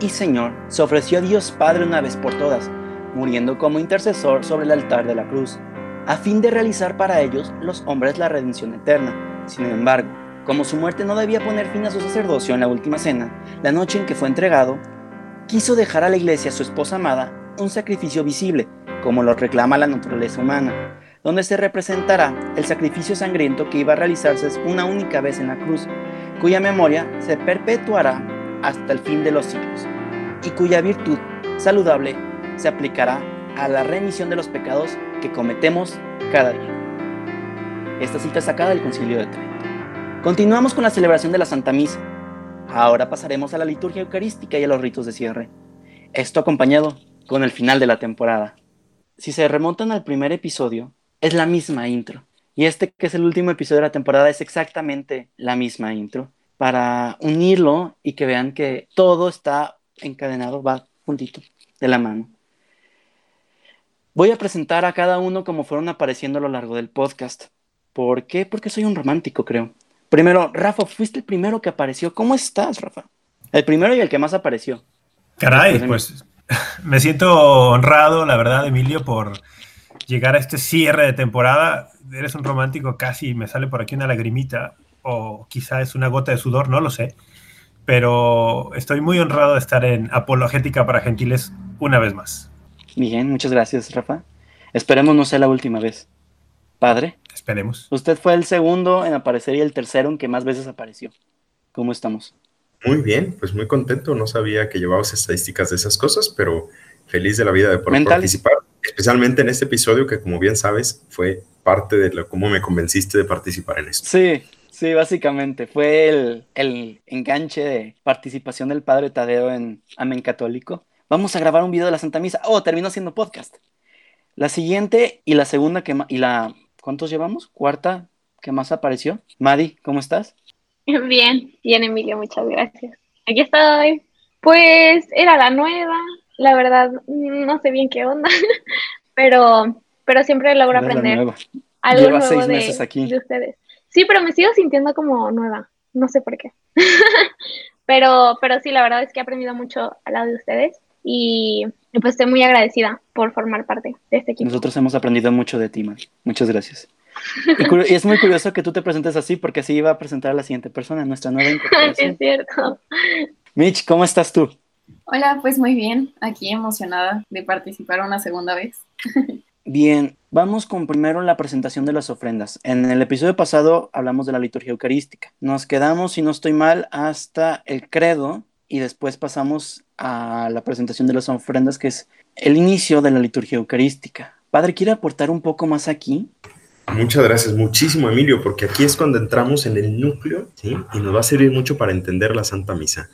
y Señor, se ofreció a Dios Padre una vez por todas, muriendo como intercesor sobre el altar de la cruz, a fin de realizar para ellos, los hombres, la redención eterna. Sin embargo, como su muerte no debía poner fin a su sacerdocio en la última cena, la noche en que fue entregado, quiso dejar a la iglesia, su esposa amada, un sacrificio visible, como lo reclama la naturaleza humana, donde se representará el sacrificio sangriento que iba a realizarse una única vez en la cruz, cuya memoria se perpetuará hasta el fin de los siglos, y cuya virtud saludable se aplicará a la remisión de los pecados que cometemos cada día. Esta cita es sacada del Concilio de Trento. Continuamos con la celebración de la Santa Misa. Ahora pasaremos a la liturgia eucarística y a los ritos de cierre. Esto acompañado con el final de la temporada. Si se remontan al primer episodio, es la misma intro. Y este que es el último episodio de la temporada es exactamente la misma intro para unirlo y que vean que todo está encadenado, va juntito de la mano. Voy a presentar a cada uno como fueron apareciendo a lo largo del podcast. ¿Por qué? Porque soy un romántico, creo. Primero, Rafa, fuiste el primero que apareció. ¿Cómo estás, Rafa? El primero y el que más apareció. Caray, pues me siento honrado, la verdad, Emilio, por llegar a este cierre de temporada. Eres un romántico casi, me sale por aquí una lagrimita o quizá es una gota de sudor, no lo sé. Pero estoy muy honrado de estar en Apologética para Gentiles una vez más. Bien, muchas gracias, Rafa. Esperemos no sea la última vez. Padre. Esperemos. Usted fue el segundo en aparecer y el tercero en que más veces apareció. ¿Cómo estamos? Muy bien, pues muy contento. No sabía que llevabas estadísticas de esas cosas, pero feliz de la vida de poder participar, especialmente en este episodio que, como bien sabes, fue parte de lo, cómo me convenciste de participar en esto. Sí, Sí, básicamente. Fue el, el, enganche de participación del padre Tadeo en Amén Católico. Vamos a grabar un video de la Santa Misa. Oh, terminó siendo podcast. La siguiente y la segunda que y la ¿cuántos llevamos? Cuarta que más apareció. Madi, ¿cómo estás? Bien, bien Emilio, muchas gracias. Aquí estoy. Pues era la nueva, la verdad no sé bien qué onda, pero pero siempre logro aprender algo nuevo seis meses aquí. de ustedes. Sí, pero me sigo sintiendo como nueva, no sé por qué. pero, pero sí, la verdad es que he aprendido mucho al lado de ustedes y pues estoy muy agradecida por formar parte de este equipo. Nosotros hemos aprendido mucho de ti, Mari. Muchas gracias. Y, es muy curioso que tú te presentes así porque así iba a presentar a la siguiente persona, nuestra nueva incorporación. es cierto. Mitch, ¿cómo estás tú? Hola, pues muy bien, aquí emocionada de participar una segunda vez. Bien, vamos con primero la presentación de las ofrendas. En el episodio pasado hablamos de la liturgia eucarística. Nos quedamos, si no estoy mal, hasta el credo y después pasamos a la presentación de las ofrendas, que es el inicio de la liturgia eucarística. Padre, ¿quiere aportar un poco más aquí? Muchas gracias, muchísimo Emilio, porque aquí es cuando entramos en el núcleo y nos va a servir mucho para entender la Santa Misa.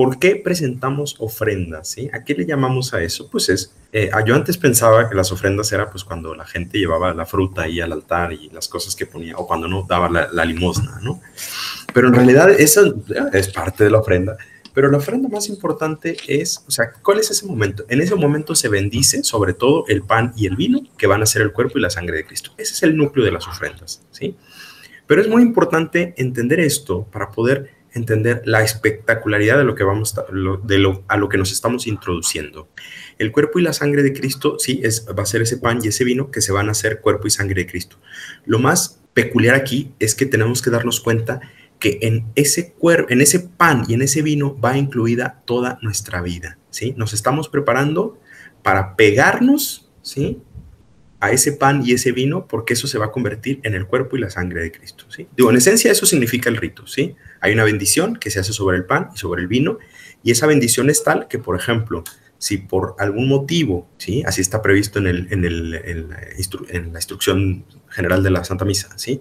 ¿Por qué presentamos ofrendas? ¿sí? ¿A qué le llamamos a eso? Pues es, eh, ah, yo antes pensaba que las ofrendas era pues cuando la gente llevaba la fruta ahí al altar y las cosas que ponía, o cuando no daba la, limosna, ¿no? Pero en realidad eso es parte de la ofrenda. Pero la ofrenda más importante es, o sea, ¿cuál es ese momento? En ese momento se bendice sobre todo el pan y el vino, que van a ser el cuerpo y la sangre de Cristo. Ese es el núcleo de las ofrendas, ¿sí? Pero es muy importante entender esto para poder entender la espectacularidad de lo que vamos de lo, a lo que nos estamos introduciendo. El cuerpo y la sangre de Cristo, sí, es, va a ser ese pan y ese vino que se van a hacer cuerpo y sangre de Cristo. Lo más peculiar aquí es que tenemos que darnos cuenta que en ese, cuerpo, en ese pan y en ese vino va incluida toda nuestra vida, ¿sí? Nos estamos preparando para pegarnos, ¿sí? A ese pan y ese vino porque eso se va a convertir en el cuerpo y la sangre de Cristo. ¿sí? Digo, en esencia eso significa el rito. ¿sí? Hay una bendición que se hace sobre el pan y sobre el vino y esa bendición es tal que, por ejemplo, si por algún motivo, ¿sí? así está previsto en, el, en, el, en, la, instrucción general de la Santa Misa, ¿sí?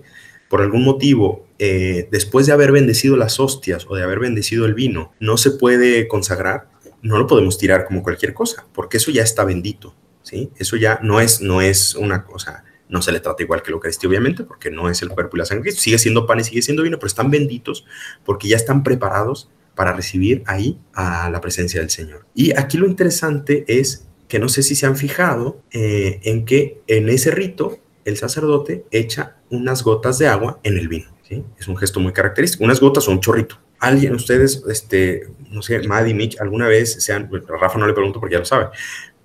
por algún motivo, eh, después de haber bendecido las hostias o de haber bendecido el vino, no se puede consagrar, no lo podemos tirar como cualquier cosa, porque eso ya está bendito, ¿sí? Eso ya no es, no es una cosa, no se le trata igual que lo que Eucaristía, obviamente, porque no es el cuerpo y la sangre sigue siendo pan y sigue siendo vino, pero están benditos porque ya están preparados para recibir ahí a la presencia del Señor. Y aquí lo interesante es que no sé si se han fijado eh, en que en ese rito el sacerdote echa unas gotas de agua en el vino. ¿sí? Es un gesto muy característico. Unas gotas o un chorrito. Alguien, ustedes, este, no sé, Maddie, Mitch, alguna vez se han, Rafa no le pregunto porque ya lo sabe,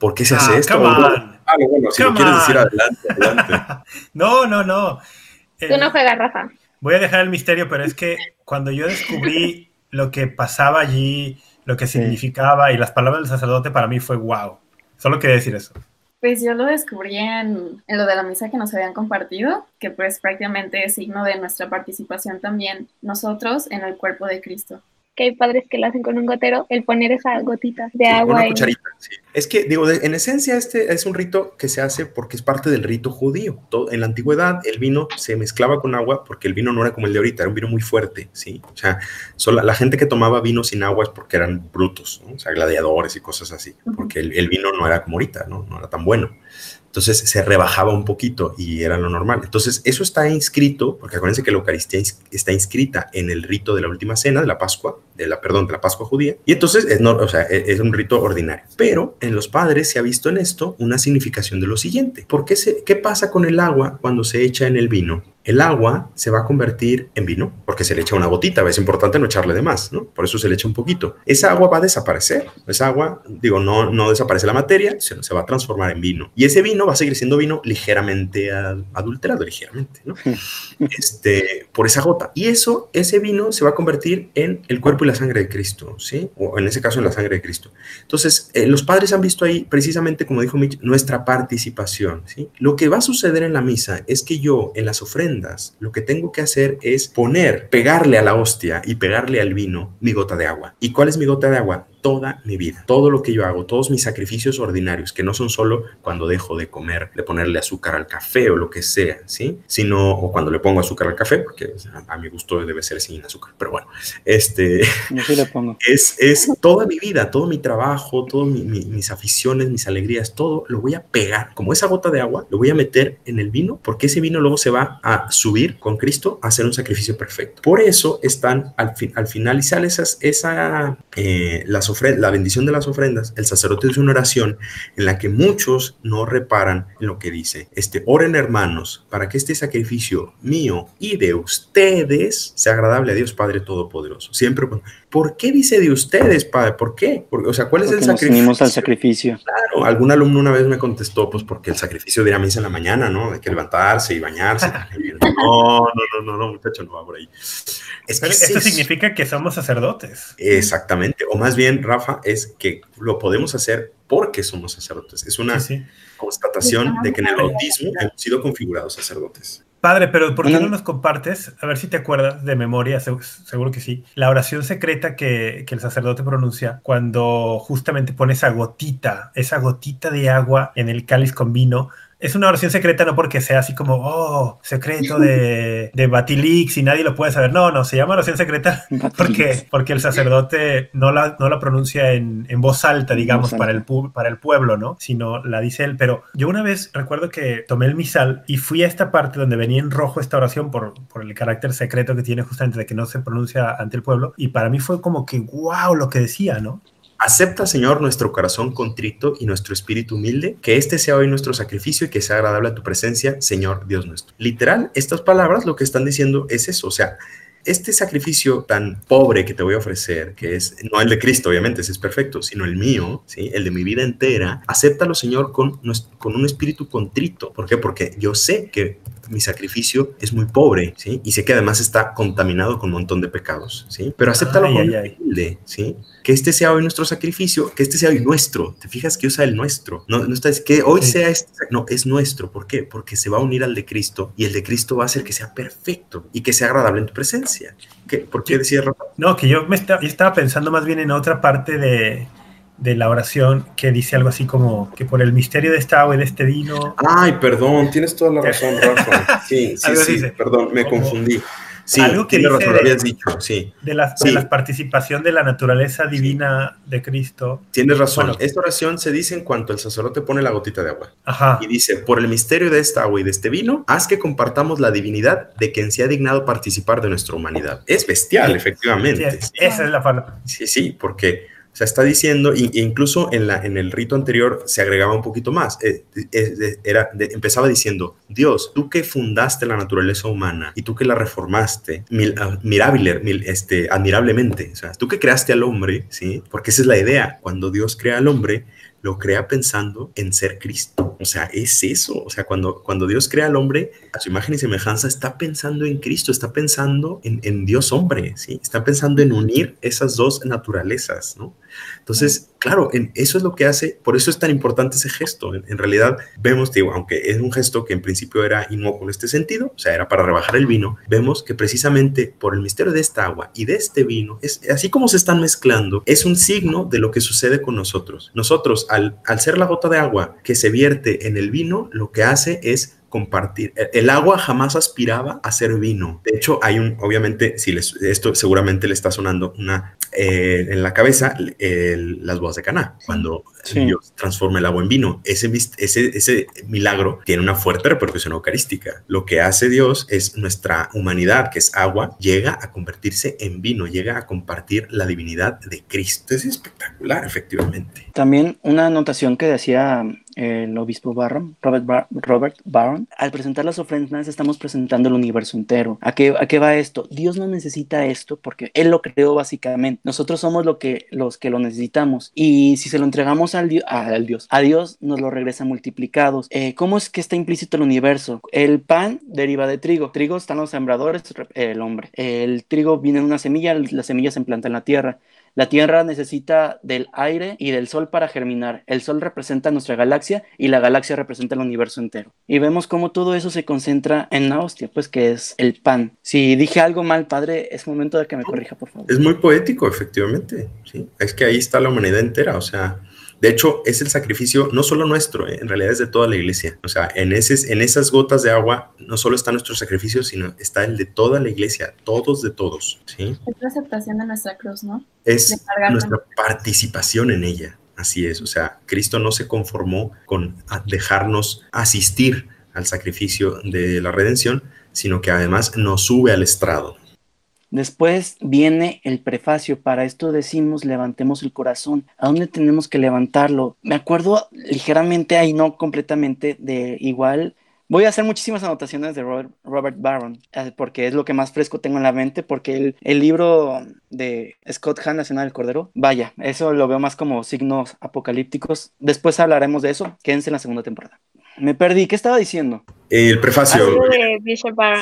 ¿por qué se hace Ah, esto? come on. Ah, bueno, si lo quieres decir adelante, adelante. No, no, no. Tú Eh, no juegas, Rafa. Voy a dejar el misterio, pero es que cuando yo descubrí lo que pasaba allí, lo que significaba y las palabras del sacerdote, para mí fue wow. Solo quería decir eso. Pues yo lo descubrí en, en lo de la misa que nos habían compartido, que pues prácticamente es signo de nuestra participación también nosotros en el cuerpo de Cristo. Que hay padres que lo hacen con un gotero, el poner esa gotita de Sí, agua. Una en- cucharita, sí. Es que, digo, de- en esencia este es un rito que se hace porque es parte del rito judío. Todo- en la antigüedad el vino se mezclaba con agua porque el vino no era como el de ahorita, era un vino muy fuerte, ¿sí? O sea, sola- la gente que tomaba vino sin agua es porque eran brutos, ¿no? O sea, gladiadores y cosas así, porque el, el vino no era como ahorita, ¿no? No era tan bueno. Entonces se rebajaba un poquito y era lo normal. Entonces eso está inscrito, porque acuérdense que la Eucaristía está inscrita en el rito de la última cena, de la Pascua, de la, perdón, de la Pascua judía. Y entonces es, no, o sea, e- es un rito ordinario. Pero en los padres se ha visto en esto una significación de lo siguiente. ¿Por qué, se, qué pasa con el agua cuando se echa en el vino? El agua se va a convertir en vino porque se le echa una gotita, es importante no echarle de más, ¿no? Por eso se le echa un poquito. Esa agua va a desaparecer, esa agua, digo, no, no desaparece la materia, se, se va a transformar en vino. Y ese vino va a seguir siendo vino ligeramente adulterado, ligeramente, ¿no? este, por esa gota. Y eso, ese vino se va a convertir en el cuerpo y la sangre de Cristo, ¿sí? O en ese caso en la sangre de Cristo. Entonces, eh, los padres han visto ahí, precisamente como dijo Mitch, nuestra participación, ¿sí? Lo que va a suceder en la misa es que yo, en las ofrendas, lo que tengo que hacer es poner, pegarle a la hostia y pegarle al vino mi gota de agua. ¿Y cuál es mi gota de agua? Toda mi vida, todo lo que yo hago, todos mis sacrificios ordinarios, que no son solo cuando dejo de comer, de ponerle azúcar al café o lo que sea, ¿sí? Sino, o cuando le pongo azúcar al café, porque a, a mi gusto debe ser sin azúcar, pero bueno, este, Yo sí le pongo. es, es toda mi vida, todo mi trabajo, todas mis aficiones, mis alegrías, todo lo voy a pegar, como esa gota de agua, lo voy a meter en el vino, porque ese vino luego se va a subir con Cristo a hacer un sacrificio perfecto. Por eso están al, fin, al finalizar esas, esa, eh, las la bendición de las ofrendas, el sacerdote hace una oración en la que muchos no reparan en lo que dice. Este, oren hermanos, para que este sacrificio mío y de ustedes sea agradable a Dios Padre Todopoderoso. Siempre, ¿por qué dice de ustedes, Padre? ¿Por qué? Porque, o sea, ¿cuál es Porque el nos sacrificio? unimos al sacrificio. Claro, algún alumno una vez me contestó, pues porque el sacrificio de ir a misa en la mañana, ¿no? Hay que levantarse y bañarse. No, no, no, no, no, muchacho, no va por ahí. Es que Pero es esto significa que somos sacerdotes. Exactamente, o más bien, Rafa, es que lo podemos hacer porque somos sacerdotes. Es una Sí, sí. constatación de que en el bautismo hemos sido configurados sacerdotes. Padre, pero ¿por qué no nos compartes? A ver si te acuerdas de memoria, seg- seguro que sí. La oración secreta que, que el sacerdote pronuncia cuando justamente pone esa gotita, esa gotita de agua en el cáliz con vino. Es una oración secreta no porque sea así como, oh, secreto de, de Batilix y nadie lo puede saber. No, no, se llama oración secreta porque, porque el sacerdote no la, no la pronuncia en, en voz alta, digamos, voz para el, para el pueblo, ¿no? Sino la dice él. Pero yo una vez recuerdo que tomé el misal y fui a esta parte donde venía en rojo esta oración por, por el carácter secreto que tiene justamente de que no se pronuncia ante el pueblo. Y para mí fue como que, wow, lo que decía, ¿no? Acepta, Señor, nuestro corazón contrito y nuestro espíritu humilde, que este sea hoy nuestro sacrificio y que sea agradable a tu presencia, Señor Dios nuestro. Literal, estas palabras lo que están diciendo es eso, o sea, este sacrificio tan pobre que te voy a ofrecer, que es no el de Cristo, obviamente, ese es perfecto, sino el mío, ¿sí? el de mi vida entera, acéptalo, Señor, con, con un espíritu contrito. ¿Por qué? Porque yo sé que mi sacrificio es muy pobre, ¿sí? Y sé que además está contaminado con un montón de pecados, ¿sí? Pero acéptalo Ay, con ay, humilde, ¿sí? Que este sea hoy nuestro sacrificio, que este sea hoy nuestro. ¿Te fijas que usa el nuestro? No, no está, es que hoy Sí. sea este, no, es nuestro. ¿Por qué? Porque se va a unir al de Cristo y el de Cristo va a hacer que sea perfecto y que sea agradable en tu presencia. ¿Qué? ¿Por qué decía Rafa? No, que yo, me esta- yo estaba pensando más bien en otra parte de, de la oración que dice algo así como que por el misterio de esta agua y de este vino. Ay, perdón, tienes toda la razón, Rafa. Sí, sí, sí, dice. perdón, me Como- confundí. Sí, Algo que dice razón, lo de- habías dicho, sí. De la, Sí. de la participación de la naturaleza divina de Cristo. Tienes razón. Bueno. Esta oración se dice en cuanto el sacerdote pone la gotita de agua. Ajá. Y dice, por el misterio de esta agua y de este vino, haz que compartamos la divinidad de quien se ha dignado participar de nuestra humanidad. Es bestial, efectivamente. Esa es la palabra. Sí, sí, porque o sea, está diciendo, e incluso en, la, en el rito anterior se agregaba un poquito más. Eh, eh, era, empezaba diciendo, Dios, tú que fundaste la naturaleza humana y tú que la reformaste ah, mil- este, admirablemente, o sea, tú que creaste al hombre, ¿sí? Porque esa es la idea, cuando Dios crea al hombre, lo crea pensando en ser Cristo. O sea, es eso. O sea, cuando, cuando Dios crea al hombre a su imagen y semejanza, está pensando en Cristo, está pensando en, en Dios hombre, ¿sí? Está pensando en unir esas dos naturalezas, ¿no? Entonces, claro, en, eso es lo que hace, por eso es tan importante ese gesto. En, realidad, vemos, digo, aunque es un gesto que en principio era inocuo en este sentido, o sea, era para rebajar el vino, vemos que precisamente por el misterio de esta agua y de este vino, es, así como se están mezclando, es un signo de lo que sucede con nosotros. Nosotros, al, al ser la gota de agua que se vierte en el vino, lo que hace es compartir. El- El agua jamás aspiraba a ser vino. De hecho, hay un, obviamente, si les, esto seguramente le está sonando una eh, en la cabeza, el- las bodas de Caná, cuando Sí. Dios transforma el agua en vino. Ese, ese, ese milagro tiene una fuerte repercusión eucarística. Lo que hace Dios es nuestra humanidad, que es agua, llega a convertirse en vino, llega a compartir la divinidad de Cristo. Es espectacular, efectivamente. También una anotación que decía eh, el obispo Barron, Robert, Bar- Robert Barron, al presentar las ofrendas estamos presentando el universo entero. ¿A qué, ¿A qué va esto? Dios no necesita esto porque Él lo creó básicamente. Nosotros somos lo que, los que lo necesitamos. Y si se lo entregamos al, Dios, a Dios nos lo regresa multiplicados. Eh, ¿Cómo es que está implícito el universo? El pan deriva de trigo. Trigo están los sembradores, el hombre. El trigo viene de una semilla, la semilla se implanta en la tierra. La Tierra necesita del aire y del Sol para germinar. El Sol representa nuestra galaxia y la galaxia representa el universo entero. Y vemos cómo todo eso se concentra en la hostia, pues que es el pan. Si dije algo mal, padre, es momento de que me corrija, por favor. Es muy poético, efectivamente. ¿sí? Es que ahí está la humanidad entera. O sea, de hecho, es el sacrificio no solo nuestro, ¿eh? en realidad es de toda la iglesia. O sea, en, ese, en esas gotas de agua no solo está nuestro sacrificio, sino está el de toda la iglesia, todos de todos. ¿sí? Es la aceptación de nuestra cruz, ¿no? Es nuestra participación en ella. Así es. O sea, Cristo no se conformó con dejarnos asistir al sacrificio de la redención, sino que además nos sube al estrado. Después viene el prefacio. Para esto decimos levantemos el corazón. ¿A dónde tenemos que levantarlo? Me acuerdo ligeramente, ahí no completamente, de igual. Voy a hacer muchísimas anotaciones de Robert, Robert Barron, eh, porque es lo que más fresco tengo en la mente, porque el, el libro de Scott Hahn, Nacional del Cordero, vaya, eso lo veo más como signos apocalípticos. Después hablaremos de eso. Quédense en la segunda temporada. Me perdí, ¿qué estaba diciendo? El prefacio.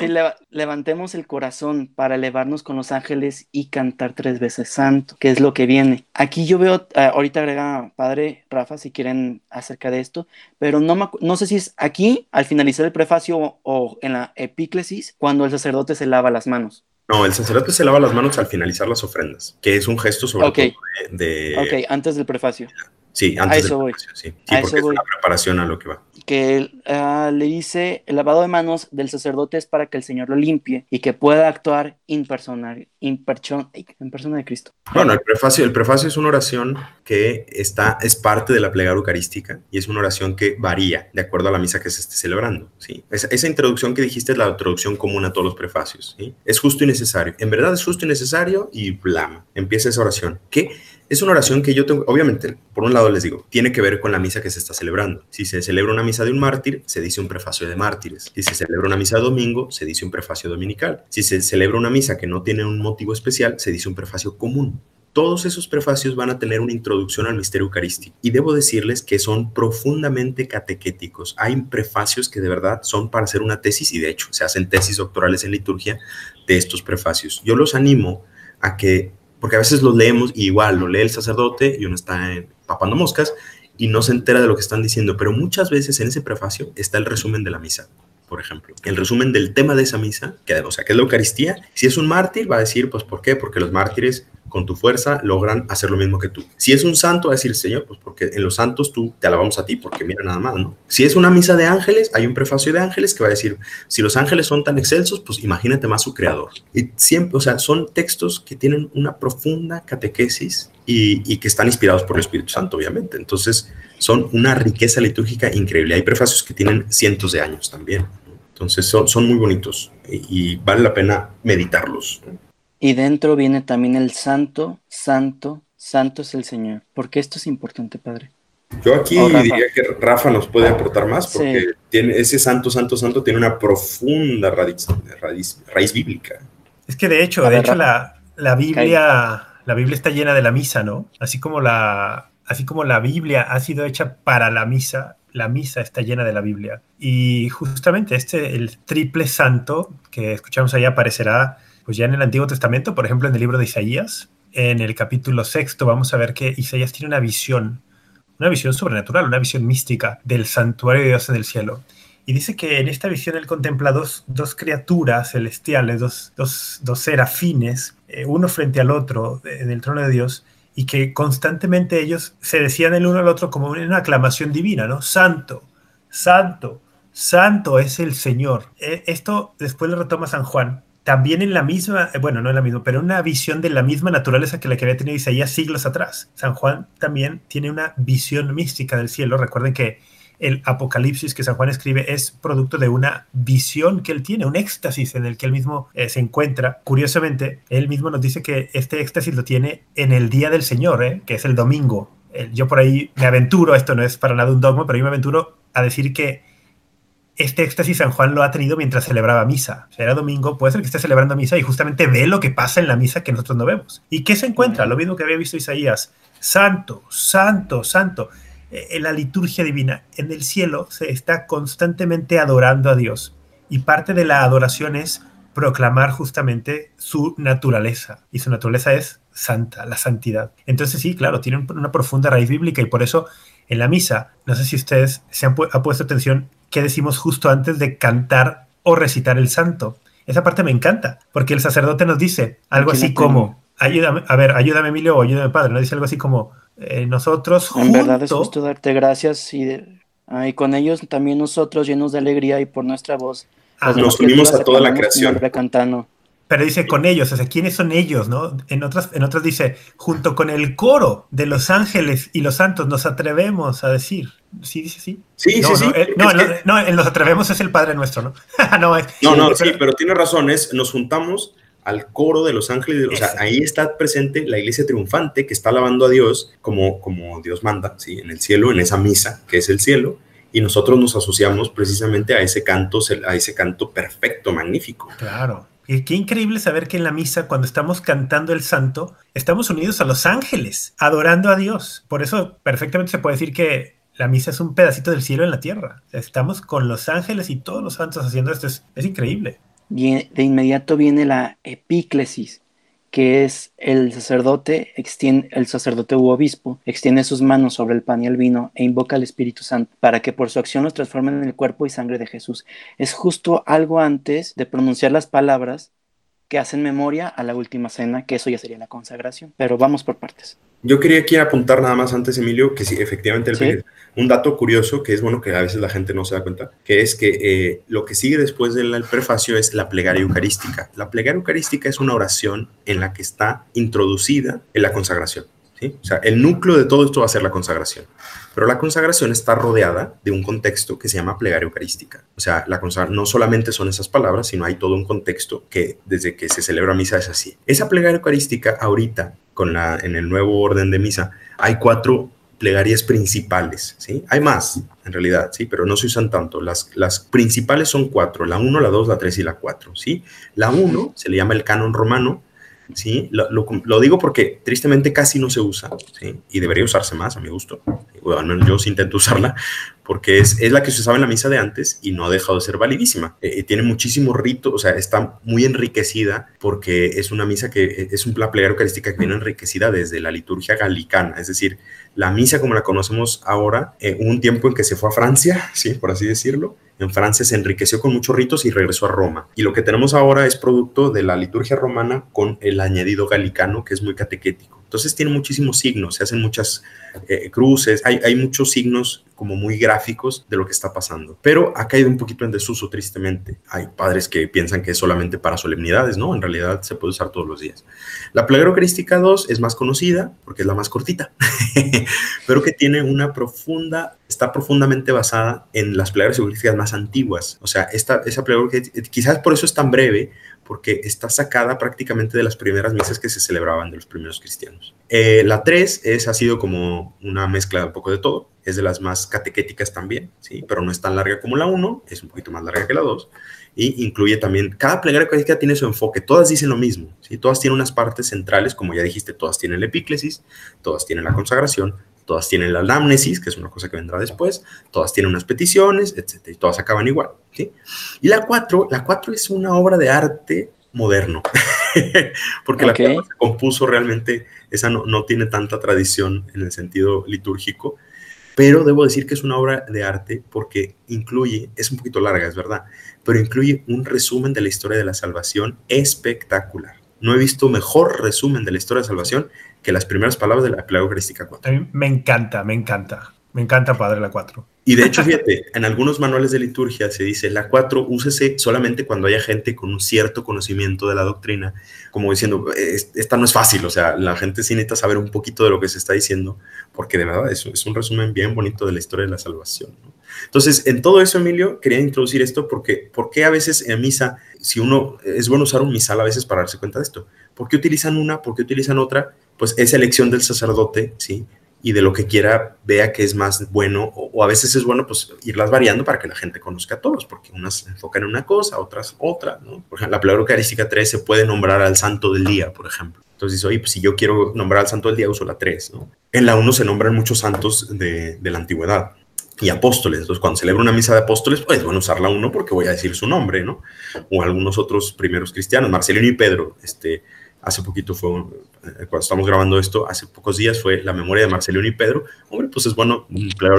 Sí, levantemos el corazón para elevarnos con los ángeles y cantar tres veces santo, que es lo que viene. Aquí yo veo, eh, ahorita agrega padre Rafa, si quieren acerca de esto, pero no, no sé si es aquí, al finalizar el prefacio o, o en la epíclesis, cuando el sacerdote se lava las manos. No, el sacerdote se lava las manos al finalizar las ofrendas, que es un gesto sobre Ok. todo de, de- Ok, antes del prefacio. Sí, a antes eso del voy. prefacio, sí, A Sí, porque eso es voy. una preparación a lo que va. que ah, le dice el lavado de manos del sacerdote es para que el Señor lo limpie y que pueda actuar in persona, in percho- en persona de Cristo. Bueno, el prefacio, el prefacio es una oración que está, es parte de la plegaria eucarística y es una oración que varía de acuerdo a la misa que se esté celebrando. ¿sí? Esa, esa introducción que dijiste es la introducción común a todos los prefacios. ¿sí? Es justo y necesario. En verdad es justo y necesario y blam. Empieza esa oración. Que es una oración que yo tengo, obviamente, por un lado les digo, tiene que ver con la misa que se está celebrando. Si se celebra una misa de un mártir, se dice un prefacio de mártires. Si se celebra una misa domingo, se dice un prefacio dominical. Si se celebra una misa que no tiene un motivo especial, se dice un prefacio común. Todos esos prefacios van a tener una introducción al misterio eucarístico y debo decirles que son profundamente catequéticos. Hay prefacios que de verdad son para hacer una tesis y de hecho se hacen tesis doctorales en liturgia de estos prefacios. Yo los animo a que, porque a veces los leemos igual lo lee el sacerdote y uno está papando moscas y no se entera de lo que están diciendo, pero muchas veces en ese prefacio está el resumen de la misa por ejemplo. El resumen del tema de esa misa, que, o sea, que es la Eucaristía. Si es un mártir, va a decir, pues, ¿por qué? Porque los mártires con tu fuerza, logran hacer lo mismo que tú. Si es un santo, a decir, Señor, pues porque en los santos tú te alabamos a ti, porque mira nada más, ¿no? Si es una misa de ángeles, hay un prefacio de ángeles que va a decir, si los ángeles son tan excelsos, pues imagínate más su creador. Y siempre, o sea, son textos que tienen una profunda catequesis y, que están inspirados por el Espíritu Santo, obviamente. Entonces, son una riqueza litúrgica increíble. Hay prefacios que tienen cientos de años también. Entonces, son, son muy bonitos y, vale la pena meditarlos. Y dentro viene también el santo, santo, santo es el Señor. ¿Por qué esto es importante, Padre? Yo aquí diría que Rafa nos puede aportar más porque tiene, ese santo, santo, santo tiene una profunda raíz, raíz, bíblica. Es que de hecho, de hecho la, la Biblia la Biblia está llena de la misa, ¿no? Así como la, así como la Biblia ha sido hecha para la misa, la misa está llena de la Biblia. Y justamente este, el triple santo que escuchamos ahí aparecerá pues ya en el Antiguo Testamento, por ejemplo en el libro de Isaías, en el capítulo sexto vamos a ver que Isaías tiene una visión, una visión sobrenatural, una visión mística del santuario de Dios en el cielo. Y dice que en esta visión él contempla dos, criaturas celestiales, dos, dos, serafines, eh, uno frente al otro en el trono de Dios, y que constantemente ellos se decían el uno al otro como una aclamación divina, ¿no? Santo, santo, santo es el Señor. E, esto después lo retoma San Juan. También en la misma, eh, bueno, no en la misma, pero una visión de la misma naturaleza que la que había tenido Isaías siglos atrás. San Juan también tiene una visión mística del cielo. Recuerden que el Apocalipsis que San Juan escribe es producto de una visión que él tiene, un éxtasis en el que él mismo eh, se encuentra. Curiosamente, él mismo nos dice que este éxtasis lo tiene en el día del Señor, eh, que es el domingo. yo por ahí me aventuro, esto no es para nada un dogma, pero yo me aventuro a decir que este éxtasis San Juan lo ha tenido mientras celebraba misa. O sea, era domingo, puede ser que esté celebrando misa y justamente ve lo que pasa en la misa que nosotros no vemos. ¿Y qué se encuentra? Lo mismo que había visto Isaías. Santo, santo, santo. Eh, en la liturgia divina, en el cielo se está constantemente adorando a Dios y parte de la adoración es proclamar justamente su naturaleza y su naturaleza es santa, la santidad. Entonces sí, claro, tiene una profunda raíz bíblica y por eso en la misa, no sé si ustedes se han, puesto atención, qué decimos justo antes de cantar o recitar el santo. Esa parte me encanta, porque el sacerdote nos dice algo así como, ayúdame, a ver, ayúdame Emilio o ayúdame Padre, ¿no? Dice algo así como, eh, nosotros En verdad es justo darte gracias y, con ellos también nosotros llenos de alegría y por nuestra voz. Ah, nos unimos a toda la creación. Pero dice con ellos, o sea, ¿quiénes son ellos? ¿no? En, otras, en otras dice, junto con el coro de los ángeles y los santos nos atrevemos a decir. ¿Sí dice sí? Sí, no, sí, no, sí. no, no, en los atrevemos es el Padre Nuestro, ¿no? no, no, no, sí, pero tiene razón, es, nos juntamos al coro de los ángeles, o sea, ahí está presente la iglesia triunfante que está alabando a Dios como, como Dios manda, ¿sí? En el cielo, en esa misa que es el cielo, y nosotros nos asociamos precisamente a ese canto, a ese canto perfecto, magnífico. Claro. Y qué increíble saber que en la misa, cuando estamos cantando el santo, estamos unidos a los ángeles, adorando a Dios. Por eso perfectamente se puede decir que la misa es un pedacito del cielo en la tierra. estamos con los ángeles y todos los santos haciendo esto. es increíble de inmediato viene la epíclesis, que es el sacerdote, extiende, el sacerdote u obispo, extiende sus manos sobre el pan y el vino e invoca al Espíritu Santo para que por su acción los transformen en el cuerpo y sangre de Jesús. Es justo algo antes de pronunciar las palabras que hacen memoria a la última cena, que eso ya sería la consagración. Pero vamos por partes. Yo quería aquí apuntar nada más antes, Emilio, que sí, efectivamente, un dato curioso que es bueno que a veces la gente no se da cuenta, que es que eh, lo que sigue después del prefacio es la plegaria eucarística. La plegaria eucarística es una oración en la que está introducida en la consagración. O sea, el núcleo de todo esto va a ser la consagración. Pero la consagración está rodeada de un contexto que se llama plegaria eucarística. O sea, la no solamente son esas palabras, sino hay todo un contexto que desde que se celebra misa es así. Esa plegaria eucarística ahorita, con la, en el nuevo orden de misa, hay cuatro plegarias principales, ¿sí? Hay más, en realidad, ¿sí? Pero no se usan tanto. Las, las principales son cuatro, la uno, la dos, la tres y la cuatro, ¿sí? La uno se le llama el canon romano, ¿sí? Lo, digo porque tristemente casi no se usa. Y debería usarse más, a mi gusto. Bueno, yo sí intento usarla porque es, es, la que se usaba en la misa de antes y no ha dejado de ser validísima. Eh, eh, tiene muchísimo rito, o sea, está muy enriquecida porque es una misa que eh, es un plegaria eucarística que viene enriquecida desde la liturgia galicana, es decir, la misa como la conocemos ahora, hubo un tiempo en que se fue a Francia, sí, por así decirlo, En Francia se enriqueció con muchos ritos y regresó a Roma. Y lo que tenemos ahora es producto de la liturgia romana con el añadido galicano, que es muy catequético. Entonces tiene muchísimos signos, se hacen muchas eh, cruces, hay, muchos signos como muy gráficos de lo que está pasando. Pero ha caído un poquito en desuso, tristemente. Hay padres que piensan que es solamente para solemnidades, ¿no? En realidad se puede usar todos los días. La plegaria eucarística 2 es más conocida porque es la más cortita, pero que tiene una profunda, está profundamente basada en las plegarias eucarísticas más antiguas. O sea, esta, esa plegaria quizás por eso es tan breve, porque está sacada prácticamente de las primeras misas que se celebraban de los primeros cristianos. Eh, la 3 es, ha sido como una mezcla un poco de todo, es de las más catequéticas también, ¿sí? pero no es tan larga como la 1, es un poquito más larga que la 2, y incluye también, cada plegaria eucarística tiene su enfoque, todas dicen lo mismo, ¿sí? todas tienen unas partes centrales, como ya dijiste, todas tienen la epíclesis, todas tienen la consagración, todas tienen la anamnesis, que es una cosa que vendrá después, todas tienen unas peticiones, etc. Y todas acaban igual. ¿sí? Y la 4, la 4 es una obra de arte moderno, porque la 4 se compuso realmente, esa no, no tiene tanta tradición en el sentido litúrgico, pero debo decir que es una obra de arte porque incluye, es un poquito larga, es verdad, pero incluye un resumen de la historia de la salvación espectacular. No he visto mejor resumen de la historia de salvación que las primeras palabras de la Plegaria Eucarística 4. A mí me encanta, me encanta. Me encanta, Padre, la 4. Y de hecho, fíjate, en algunos manuales de liturgia se dice, la 4 úsese solamente cuando haya gente con un cierto conocimiento de la doctrina, como diciendo, esta no es fácil, o sea, la gente sí necesita saber un poquito de lo que se está diciendo, porque de verdad es, es un resumen bien bonito de la historia de la salvación. Entonces, en todo eso, Emilio, quería introducir esto porque, porque a veces en misa, si uno, es bueno usar un misal a veces para darse cuenta de esto. ¿Por qué utilizan una? ¿Por qué utilizan otra? Pues es elección del sacerdote, ¿sí? Y de lo que quiera vea que es más bueno, o, a veces es bueno, pues irlas variando para que la gente conozca a todos, porque unas enfocan en una cosa, otras otra, ¿no? Por ejemplo, la palabra eucarística 3 se puede nombrar al santo del día, por ejemplo. Entonces dice, oye, pues si yo quiero nombrar al santo del día, uso la 3, ¿no? En la 1 se nombran muchos santos de, de la antigüedad y apóstoles. Entonces, cuando celebro una misa de apóstoles, pues bueno, usar la uno porque voy a decir su nombre, ¿no? O algunos otros primeros cristianos, Marcelino y Pedro, este, hace poquito fue, cuando estamos grabando esto, hace pocos días fue la memoria de Marcelino y Pedro. Hombre, pues es bueno,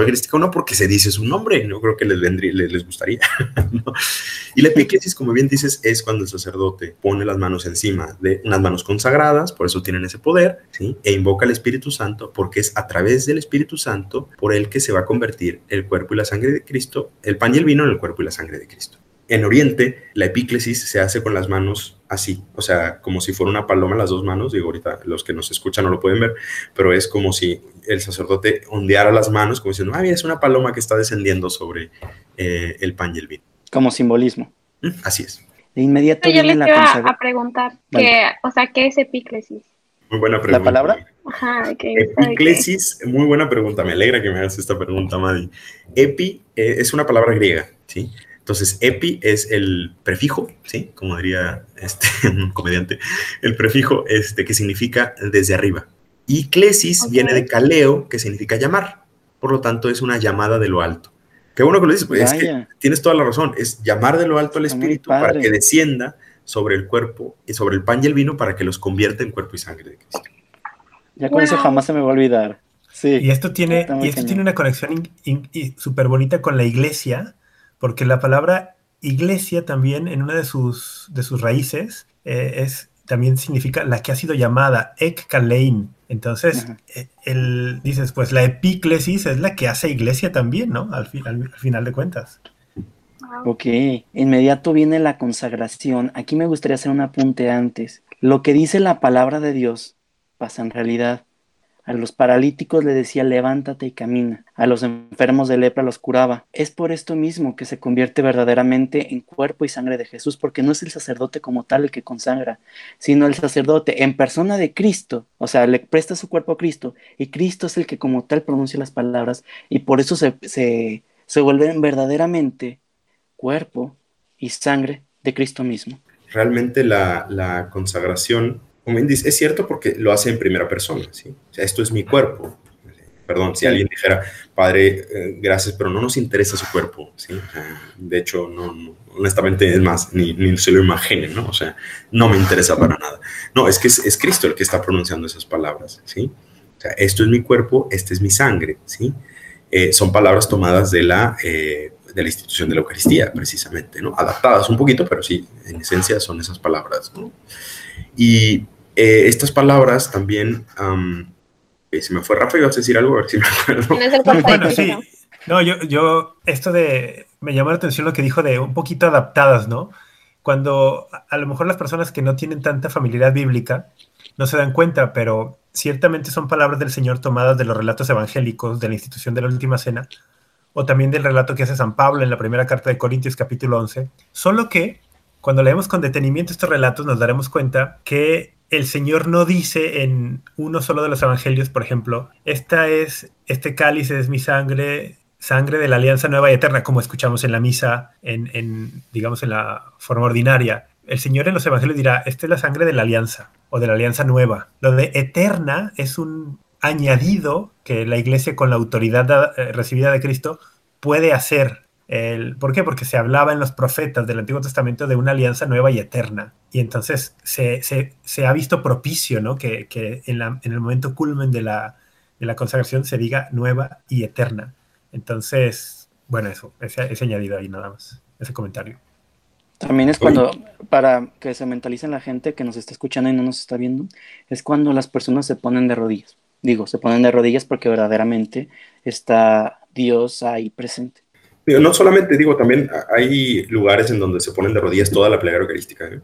crística no porque se dice su nombre, no creo que les, vendría, les, gustaría. Y la epíclesis, como bien dices, es cuando el sacerdote pone las manos encima de unas manos consagradas, por eso tienen ese poder, ¿sí? E invoca al Espíritu Santo, porque es a través del Espíritu Santo por el que se va a convertir el cuerpo y la sangre de Cristo, el pan y el vino en el cuerpo y la sangre de Cristo en Oriente, la epíclesis se hace con las manos así, o sea, como si fuera una paloma las dos manos, digo, ahorita los que nos escuchan no lo pueden ver, pero es como si el sacerdote ondeara las manos, como diciendo, ah, mira, es una paloma que está descendiendo sobre eh, el pan y el vino. Como simbolismo. Así es. De inmediato Yo les iba a preguntar, que, o sea, ¿qué es epíclesis? Muy buena pregunta. ¿La palabra? Ajá, ¿qué Epíclesis, muy buena pregunta, me alegra que me hagas esta pregunta, Madi. Epi eh, es una palabra griega, ¿sí? Entonces, epi es el prefijo, ¿sí? Como diría este, un comediante, el prefijo este, que significa desde arriba. Y clesis viene de caleo, que significa llamar. Por lo tanto, es una llamada de lo alto. Qué bueno que lo dices, pues, es que tienes toda la razón. Es llamar de lo alto al Espíritu para que descienda sobre el cuerpo y sobre el pan y el vino para que los convierta en cuerpo y sangre de Cristo. Ya con eso jamás se me va a olvidar. Sí, y esto tiene, y esto tiene una conexión súper bonita con la iglesia, porque la palabra iglesia también en una de sus, de sus raíces eh, es, también significa la que ha sido llamada ek kalein. Entonces, eh, el, dices, pues la epíclesis es la que hace iglesia también, ¿no? Al, al, final de cuentas. Ok, inmediato viene la consagración. Aquí me gustaría hacer un apunte antes. Lo que dice la palabra de Dios pasa en realidad. A los paralíticos le decía levántate y camina. A los enfermos de lepra los curaba. Es por esto mismo que se convierte verdaderamente en cuerpo y sangre de Jesús, porque no es el sacerdote como tal el que consagra, sino el sacerdote en persona de Cristo. O sea, le presta su cuerpo a Cristo y Cristo es el que como tal pronuncia las palabras y por eso se, se, se vuelven verdaderamente cuerpo y sangre de Cristo mismo. Realmente la, la consagración como dice, es cierto porque lo hace en primera persona, ¿sí? O sea, esto es mi cuerpo. Perdón, si alguien dijera, padre, eh, gracias, pero no nos interesa su cuerpo, ¿sí? de hecho, no, honestamente, es más, ni, ni, se lo imaginen, ¿no? O sea, no me interesa para nada. No, es que es, Cristo el que está pronunciando esas palabras, ¿sí? O sea, esto es mi cuerpo, esta es mi sangre, ¿sí? Eh, son palabras tomadas de la, eh, de la institución de la Eucaristía, precisamente, ¿no? Adaptadas un poquito, pero sí, en esencia son esas palabras, ¿no? Y eh, estas palabras también, eh, se me fue Rafa, ibas a decir algo, a ver si me acuerdo. bueno, sí. No, yo, yo, esto de, me llamó la atención lo que dijo de un poquito adaptadas, ¿no? Cuando a lo mejor las personas que no tienen tanta familiaridad bíblica no se dan cuenta, pero ciertamente son palabras del Señor tomadas de los relatos evangélicos de la institución de la Última Cena, o también del relato que hace San Pablo en la primera carta de Corintios capítulo 11, solo que cuando leemos con detenimiento estos relatos nos daremos cuenta que el Señor no dice en uno solo de los evangelios, por ejemplo, esta es, este cáliz es mi sangre, sangre de la alianza nueva y eterna, como escuchamos en la misa, en, digamos, en la forma ordinaria. El Señor en los evangelios dirá, esta es la sangre de la alianza o de la alianza nueva. Lo de eterna es un añadido que la iglesia con la autoridad eh, recibida de Cristo puede hacer. El, ¿Por qué? Porque se hablaba en los profetas del Antiguo Testamento de una alianza nueva y eterna. Y entonces se, se, ha visto propicio ¿no? que, que en, la, en, el momento culmen de la, de la, consagración se diga nueva y eterna. Entonces, bueno, eso, ese, ese añadido ahí nada más, ese comentario. También es cuando, para que se mentalicen la gente que nos está escuchando y no nos está viendo, es cuando las personas se ponen de rodillas. Digo, se ponen de rodillas porque verdaderamente está Dios ahí presente. No solamente, digo, también hay lugares en donde se ponen de rodillas toda la plegaria eucarística. ¿eh?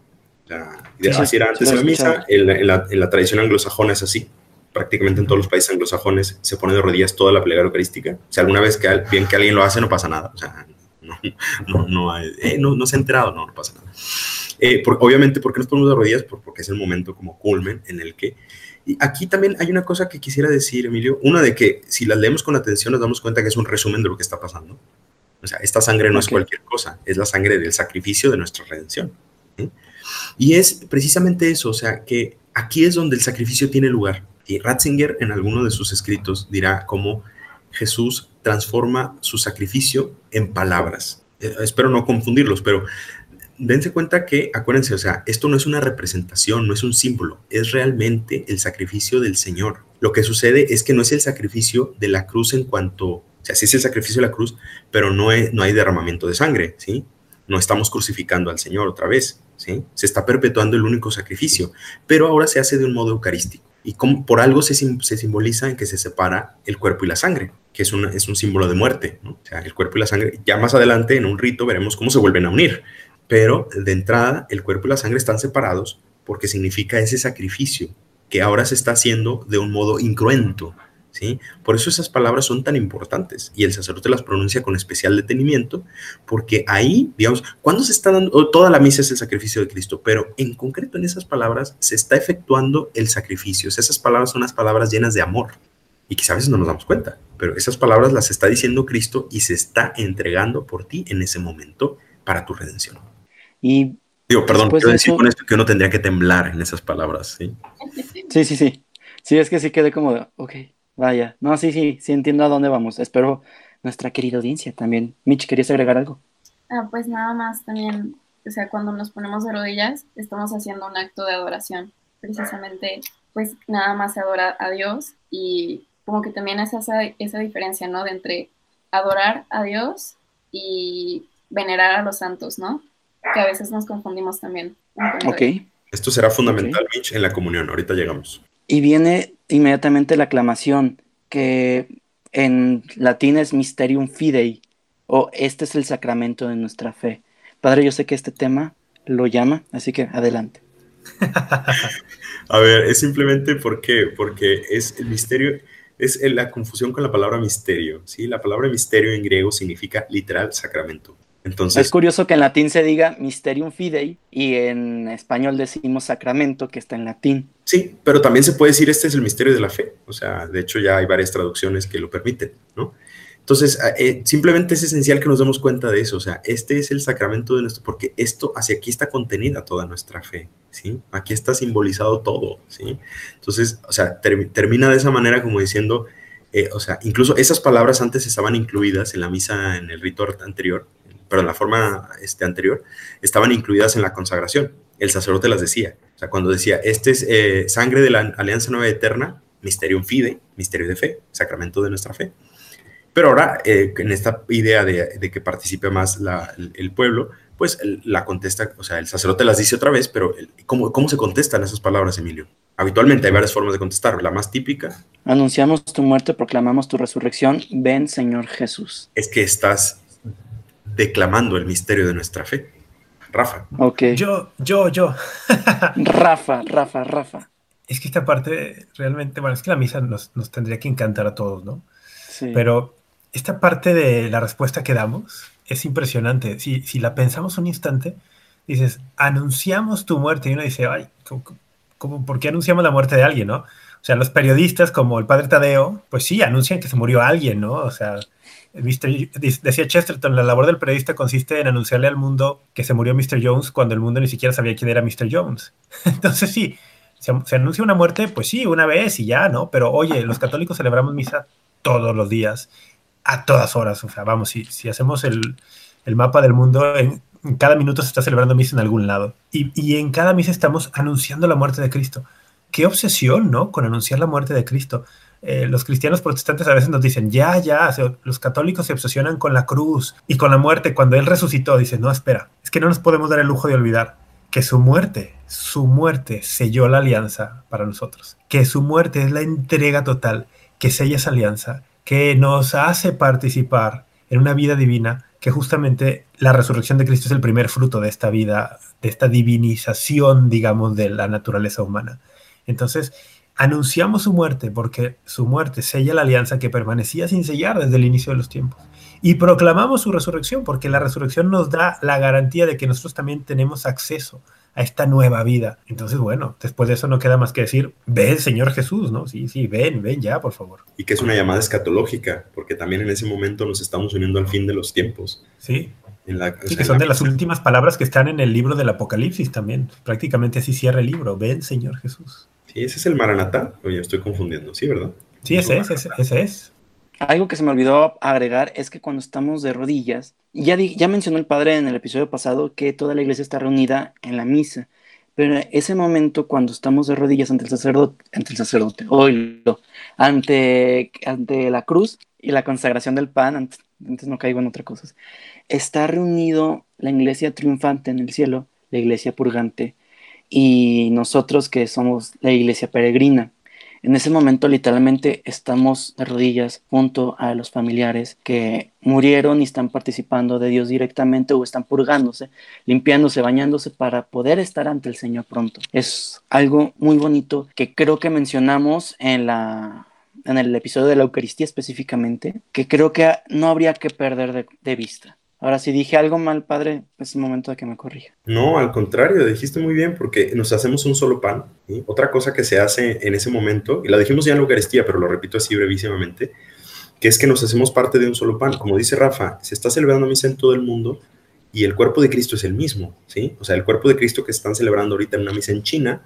así era antes en la misa, en la, tradición anglosajona es así. Prácticamente en todos los países anglosajones se pone de rodillas toda la plegaria eucarística. Si alguna vez que, bien que alguien lo hace, no pasa nada. O sea, no, no, no, eh, no, no se ha enterado, no, no pasa nada. Eh, obviamente, ¿por qué nos ponemos de rodillas? porque es el momento como culmen en el que y aquí también hay una cosa que quisiera decir, Emilio. Una de que si las leemos con atención nos damos cuenta que es un resumen de lo que está pasando. O sea, esta sangre no es cualquier cosa, es la sangre del sacrificio de nuestra redención. Y es precisamente eso, o sea, que aquí es donde el sacrificio tiene lugar. Y Ratzinger en alguno de sus escritos dirá cómo Jesús transforma su sacrificio en palabras. Eh, espero no confundirlos, pero dense cuenta que, acuérdense, o sea, esto no es una representación, no es un símbolo, es realmente el sacrificio del Señor. Lo que sucede es que no es el sacrificio de la cruz en cuanto, o sea, sí es el sacrificio de la cruz, pero no, no hay derramamiento de sangre, ¿sí? No estamos crucificando al Señor otra vez, ¿sí? Se está perpetuando el único sacrificio, pero ahora se hace de un modo eucarístico. Y por algo se, se, simboliza en que se separa el cuerpo y la sangre, que es, una, es un símbolo de muerte, ¿no? O sea, el cuerpo y la sangre, ya más adelante en un rito veremos cómo se vuelven a unir, pero de entrada el cuerpo y la sangre están separados porque significa ese sacrificio que ahora se está haciendo de un modo incruento. ¿Sí? Por eso esas palabras son tan importantes y el sacerdote las pronuncia con especial detenimiento porque ahí, digamos, cuando se está dando, toda la misa es el sacrificio de Cristo, pero en concreto en esas palabras se está efectuando el sacrificio. esas palabras son las palabras llenas de amor y quizá a veces no nos damos cuenta, pero esas palabras las está diciendo Cristo y se está entregando por ti en ese momento para tu redención. Y Digo, perdón, quiero decir con esto que uno tendría que temblar en esas palabras, ¿sí? Sí, sí, sí. Sí, es que sí quedé como, ok, vaya. No, sí, sí, sí entiendo a dónde vamos. Espero nuestra querida audiencia también. Mitch, ¿querías agregar algo? Ah, pues nada más también, o sea, cuando nos ponemos de rodillas, estamos haciendo un acto de adoración. Precisamente, pues nada más se adora a Dios y como que también es esa, esa diferencia, ¿no? De entre adorar a Dios y venerar a los santos, ¿no? que a veces nos confundimos también. Ok. Esto será fundamental, Mitch, en la comunión. Ahorita llegamos. Y viene inmediatamente la aclamación, que en latín es mysterium fidei, o este es el sacramento de nuestra fe. Padre, yo sé que este tema lo llama, así que adelante. a ver, es simplemente porque, porque es el misterio, es la confusión con la palabra misterio. ¿sí? La palabra misterio en griego significa literal sacramento es curioso que en latín se diga mysterium fidei y en español decimos sacramento, que está en latín. Sí, pero también se puede decir este es el misterio de la fe. O sea, de hecho ya hay varias traducciones que lo permiten, ¿no? Entonces, eh, simplemente es esencial que nos demos cuenta de eso. O sea, este es el sacramento de nuestro, porque esto, hacia aquí está contenida toda nuestra fe, ¿sí? Aquí está simbolizado todo, ¿sí? Entonces, o sea, termina de esa manera como diciendo, eh, o sea, incluso esas palabras antes estaban incluidas en la misa, en el rito anterior, pero en la forma este, anterior, estaban incluidas en la consagración. El sacerdote las decía. O sea, cuando decía, este es eh, sangre de la alianza nueva eterna, misterium fide, misterio de fe, sacramento de nuestra fe. Pero ahora, eh, en esta idea de, que participe más el, pueblo, pues la contesta, o sea, el sacerdote las dice otra vez, pero ¿cómo, ¿cómo se contestan esas palabras, Emilio? Habitualmente hay varias formas de contestar. La más típica. Anunciamos tu muerte, proclamamos tu resurrección. Ven, Señor Jesús. Es que estás declamando el misterio de nuestra fe. Rafa. Ok. Yo, yo, yo. Rafa, Rafa, Rafa. Es que esta parte realmente, bueno, es que la misa nos, nos tendría que encantar a todos, ¿no? Sí. Pero esta parte de la respuesta que damos es impresionante. Si, si la pensamos un instante, dices, anunciamos tu muerte. Y uno dice, ay, ¿cómo, ¿por qué anunciamos la muerte de alguien, no? O sea, los periodistas como el padre Tadeo, pues sí, anuncian que se murió alguien, ¿no? O sea, decía Chesterton, la labor del periodista consiste en anunciarle al mundo que se murió Mr. Jones cuando el mundo ni siquiera sabía quién era Mr. Jones. Entonces sí, se, anuncia una muerte, pues sí, una vez y ya, ¿no? Pero oye, los católicos celebramos misa todos los días, a todas horas. O sea, vamos, si, hacemos el, mapa del mundo, en cada minuto se está celebrando misa en algún lado. Y, en cada misa estamos anunciando la muerte de Cristo. Qué obsesión, ¿no? Con anunciar la muerte de Cristo. Eh, los cristianos protestantes a veces nos dicen, ya, ya, los católicos se obsesionan con la cruz y con la muerte. Cuando Él resucitó, dicen, no, espera, es que no nos podemos dar el lujo de olvidar que su muerte, su muerte selló la alianza para nosotros. Que su muerte es la entrega total que sella esa alianza, que nos hace participar en una vida divina que justamente la resurrección de Cristo es el primer fruto de esta vida, de esta divinización, digamos, de la naturaleza humana. Entonces, anunciamos su muerte porque su muerte sella la alianza que permanecía sin sellar desde el inicio de los tiempos. Y proclamamos su resurrección porque la resurrección nos da la garantía de que nosotros también tenemos acceso a esta nueva vida. Entonces, bueno, después de eso no queda más que decir, ven, Señor Jesús, ¿no? Sí, sí, ven, ven ya, por favor. Y que es una llamada escatológica, porque también en ese momento nos estamos uniendo al fin de los tiempos. Sí. En la, que son de las últimas palabras que están en el libro del Apocalipsis también. Prácticamente así cierra el libro. Ven, Señor Jesús. Sí, ese es el Maranatá. Oye, estoy confundiendo. Sí, ¿verdad? Sí, ese es, ese, ese es. Algo que se me olvidó agregar es que cuando estamos de rodillas, ya, ya mencionó el padre en el episodio pasado que toda la iglesia está reunida en la misa, pero ese momento cuando estamos de rodillas ante el sacerdote, ante el sacerdote, oílo, ante, ante la cruz y la consagración del pan, antes, antes no caigo en otra cosa, está reunido la iglesia triunfante en el cielo, la iglesia purgante, y nosotros que somos la iglesia peregrina. En ese momento literalmente estamos de rodillas junto a los familiares que murieron y están participando de Dios directamente o están purgándose, limpiándose, bañándose para poder estar ante el Señor pronto. Es algo muy bonito que creo que mencionamos en la en el episodio de la Eucaristía específicamente, que creo que no habría que perder de vista. Ahora, si dije algo mal, padre, es el momento de que me corrija. No, al contrario, dijiste muy bien, porque nos hacemos un solo pan. Otra cosa que se hace en ese momento, y la dijimos ya en la Eucaristía, pero lo repito así brevísimamente, que es que nos hacemos parte de un solo pan. Como dice Rafa, se está celebrando misa en todo el mundo y el cuerpo de Cristo es el mismo, ¿sí? O sea, el cuerpo de Cristo que están celebrando ahorita en una misa en China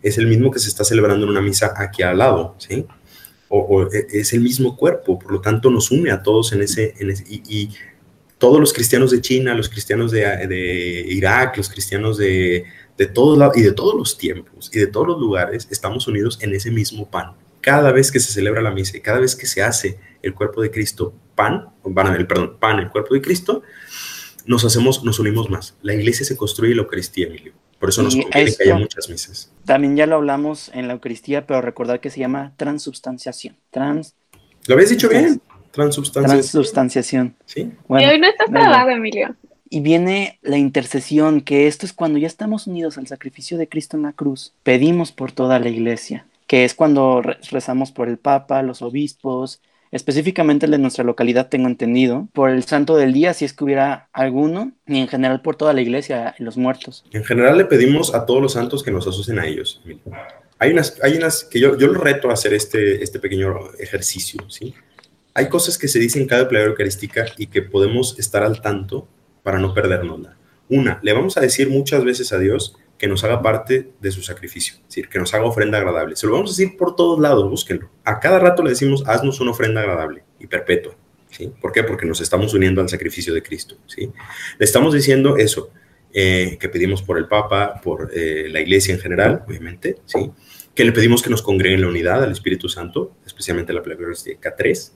es el mismo que se está celebrando en una misa aquí al lado, ¿sí? O, e, es el mismo cuerpo, por lo tanto nos une a todos en ese, y todos los cristianos de China, los cristianos de, Irak, los cristianos de, de todos lados y de todos los tiempos y de todos los lugares, estamos unidos en ese mismo pan. Cada vez que se celebra la misa y cada vez que se hace el cuerpo de Cristo pan, perdón, pan, el cuerpo de Cristo, nos hacemos, nos unimos más. La iglesia se construye la Eucaristía, Emilio. Por eso nos conviene que haya muchas misas. También ya lo hablamos en la Eucaristía, pero recordar que se llama transubstanciación. Trans. Lo habías dicho bien. Transubstanciación. Sí. y hoy no estás trabado, Emilio. Y viene la intercesión, que esto es cuando ya estamos unidos al sacrificio de Cristo en la cruz. Pedimos por toda la iglesia, que es cuando rezamos por el Papa, los obispos, específicamente el de nuestra localidad, tengo entendido, por el santo del día, si es que hubiera alguno, y en general por toda la iglesia y los muertos. En general le pedimos a todos los santos que nos asocien a ellos. Hay unas, hay unas que yo, yo lo reto a hacer este, este pequeño ejercicio, ¿sí? Hay cosas que se dicen en cada plegaria eucarística y que podemos estar al tanto para no perdernosla. Una, le vamos a decir muchas veces a Dios que nos haga parte de su sacrificio, es decir, que nos haga ofrenda agradable. Se lo vamos a decir por todos lados, búsquenlo. A cada rato le decimos, haznos una ofrenda agradable y perpetua. ¿sí? ¿Por qué? Porque nos estamos uniendo al sacrificio de Cristo. ¿sí? Le estamos diciendo eso, eh, que pedimos por el Papa, por eh, la Iglesia en general, obviamente, ¿sí? Que le pedimos que nos congregue en la unidad al Espíritu Santo, especialmente la plegaria K3,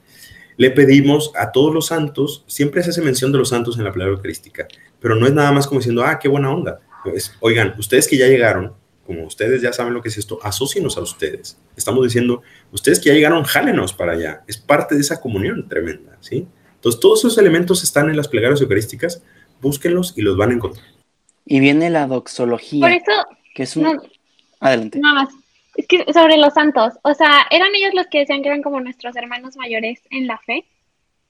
le pedimos a todos los santos, siempre se hace mención de los santos en la palabra eucarística, pero no es nada más como diciendo, ah, qué buena onda. Pues, oigan, ustedes que ya llegaron, como ustedes ya saben lo que es esto, asócienos a ustedes. Estamos diciendo, ustedes que ya llegaron, jálenos para allá. Es parte de esa comunión tremenda, ¿sí? Entonces, todos esos elementos están en las plegarias eucarísticas, búsquenlos y los van a encontrar. Y viene la doxología. Por eso, que es un... Adelante. Nada más. Es que sobre los santos, o sea, ¿eran ellos los que decían que eran como nuestros hermanos mayores en la fe?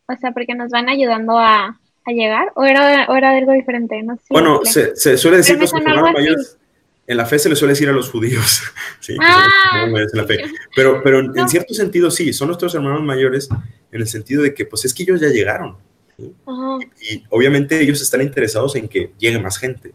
O sea, porque nos van ayudando a, a llegar, o era, o era algo diferente, no sé. Bueno, se, se, suele decir que los hermanos mayores en la fe se le suele decir a los judíos, ¿sí? Ah, pero, pero en cierto sentido sí, son nuestros hermanos mayores en el sentido de que pues es que ellos ya llegaron. Y, obviamente ellos están interesados en que llegue más gente.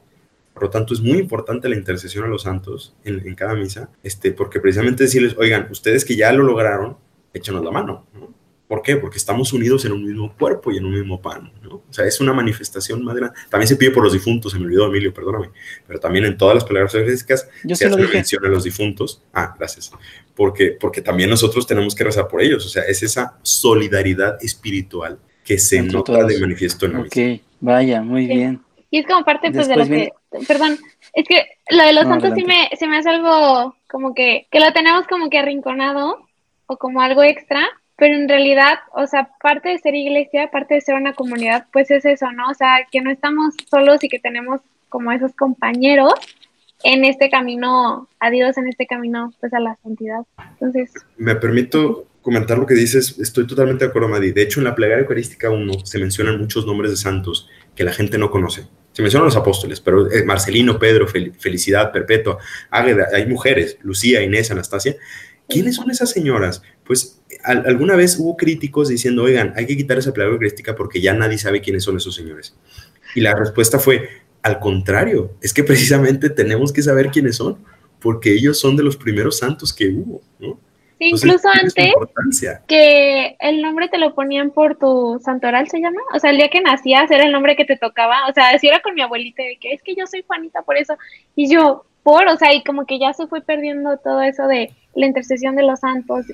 Por lo tanto, es muy importante la intercesión a los santos en, en cada misa, este, porque precisamente decirles, oigan, ustedes que ya lo lograron, échanos la mano. ¿no? ¿Por qué? Porque estamos unidos en un mismo cuerpo y en un mismo pan, ¿no? O sea, es una manifestación más grande. También se pide por los difuntos, se me olvidó, Emilio, perdóname, pero también en todas las palabras evangélicas se hace mención a los difuntos. Ah, gracias. Porque, porque también nosotros tenemos que rezar por ellos, o sea, es esa solidaridad espiritual que se nota de manifiesto en la Ok, vaya, muy bien. Y es como parte pues, de lo que, perdón, es que lo de los santos sí me, se me hace algo como que, que lo tenemos como que arrinconado o como algo extra, pero en realidad, o sea, parte de ser iglesia, parte de ser una comunidad, pues es eso, ¿no? O sea, que no estamos solos y que tenemos como esos compañeros en este camino a Dios, en este camino, pues a la santidad. Entonces... Me permito comentar lo que dices, estoy totalmente de acuerdo, Madi. De hecho, en la plegaria eucarística 1 se mencionan muchos nombres de santos que la gente no conoce. Se mencionan los apóstoles, pero eh, Marcelino, Pedro, Felicidad, Perpetua, Águeda, hay mujeres, Lucía, Inés, Anastasia. ¿Quiénes son esas señoras? Pues alguna vez hubo críticos diciendo, oigan, hay que quitar esa palabra eucarística porque ya nadie sabe quiénes son esos señores. Y la respuesta fue, al contrario, es que precisamente tenemos que saber quiénes son, porque ellos son de los primeros santos que hubo, ¿no? Incluso antes que el nombre te lo ponían por tu santoral, ¿se llama? O sea, el día que nacías era el nombre que te tocaba. O sea, si era con mi abuelita de que es que yo soy Juanita por eso. Y yo, por, o sea, y como que ya se fue perdiendo todo eso de la intercesión de los santos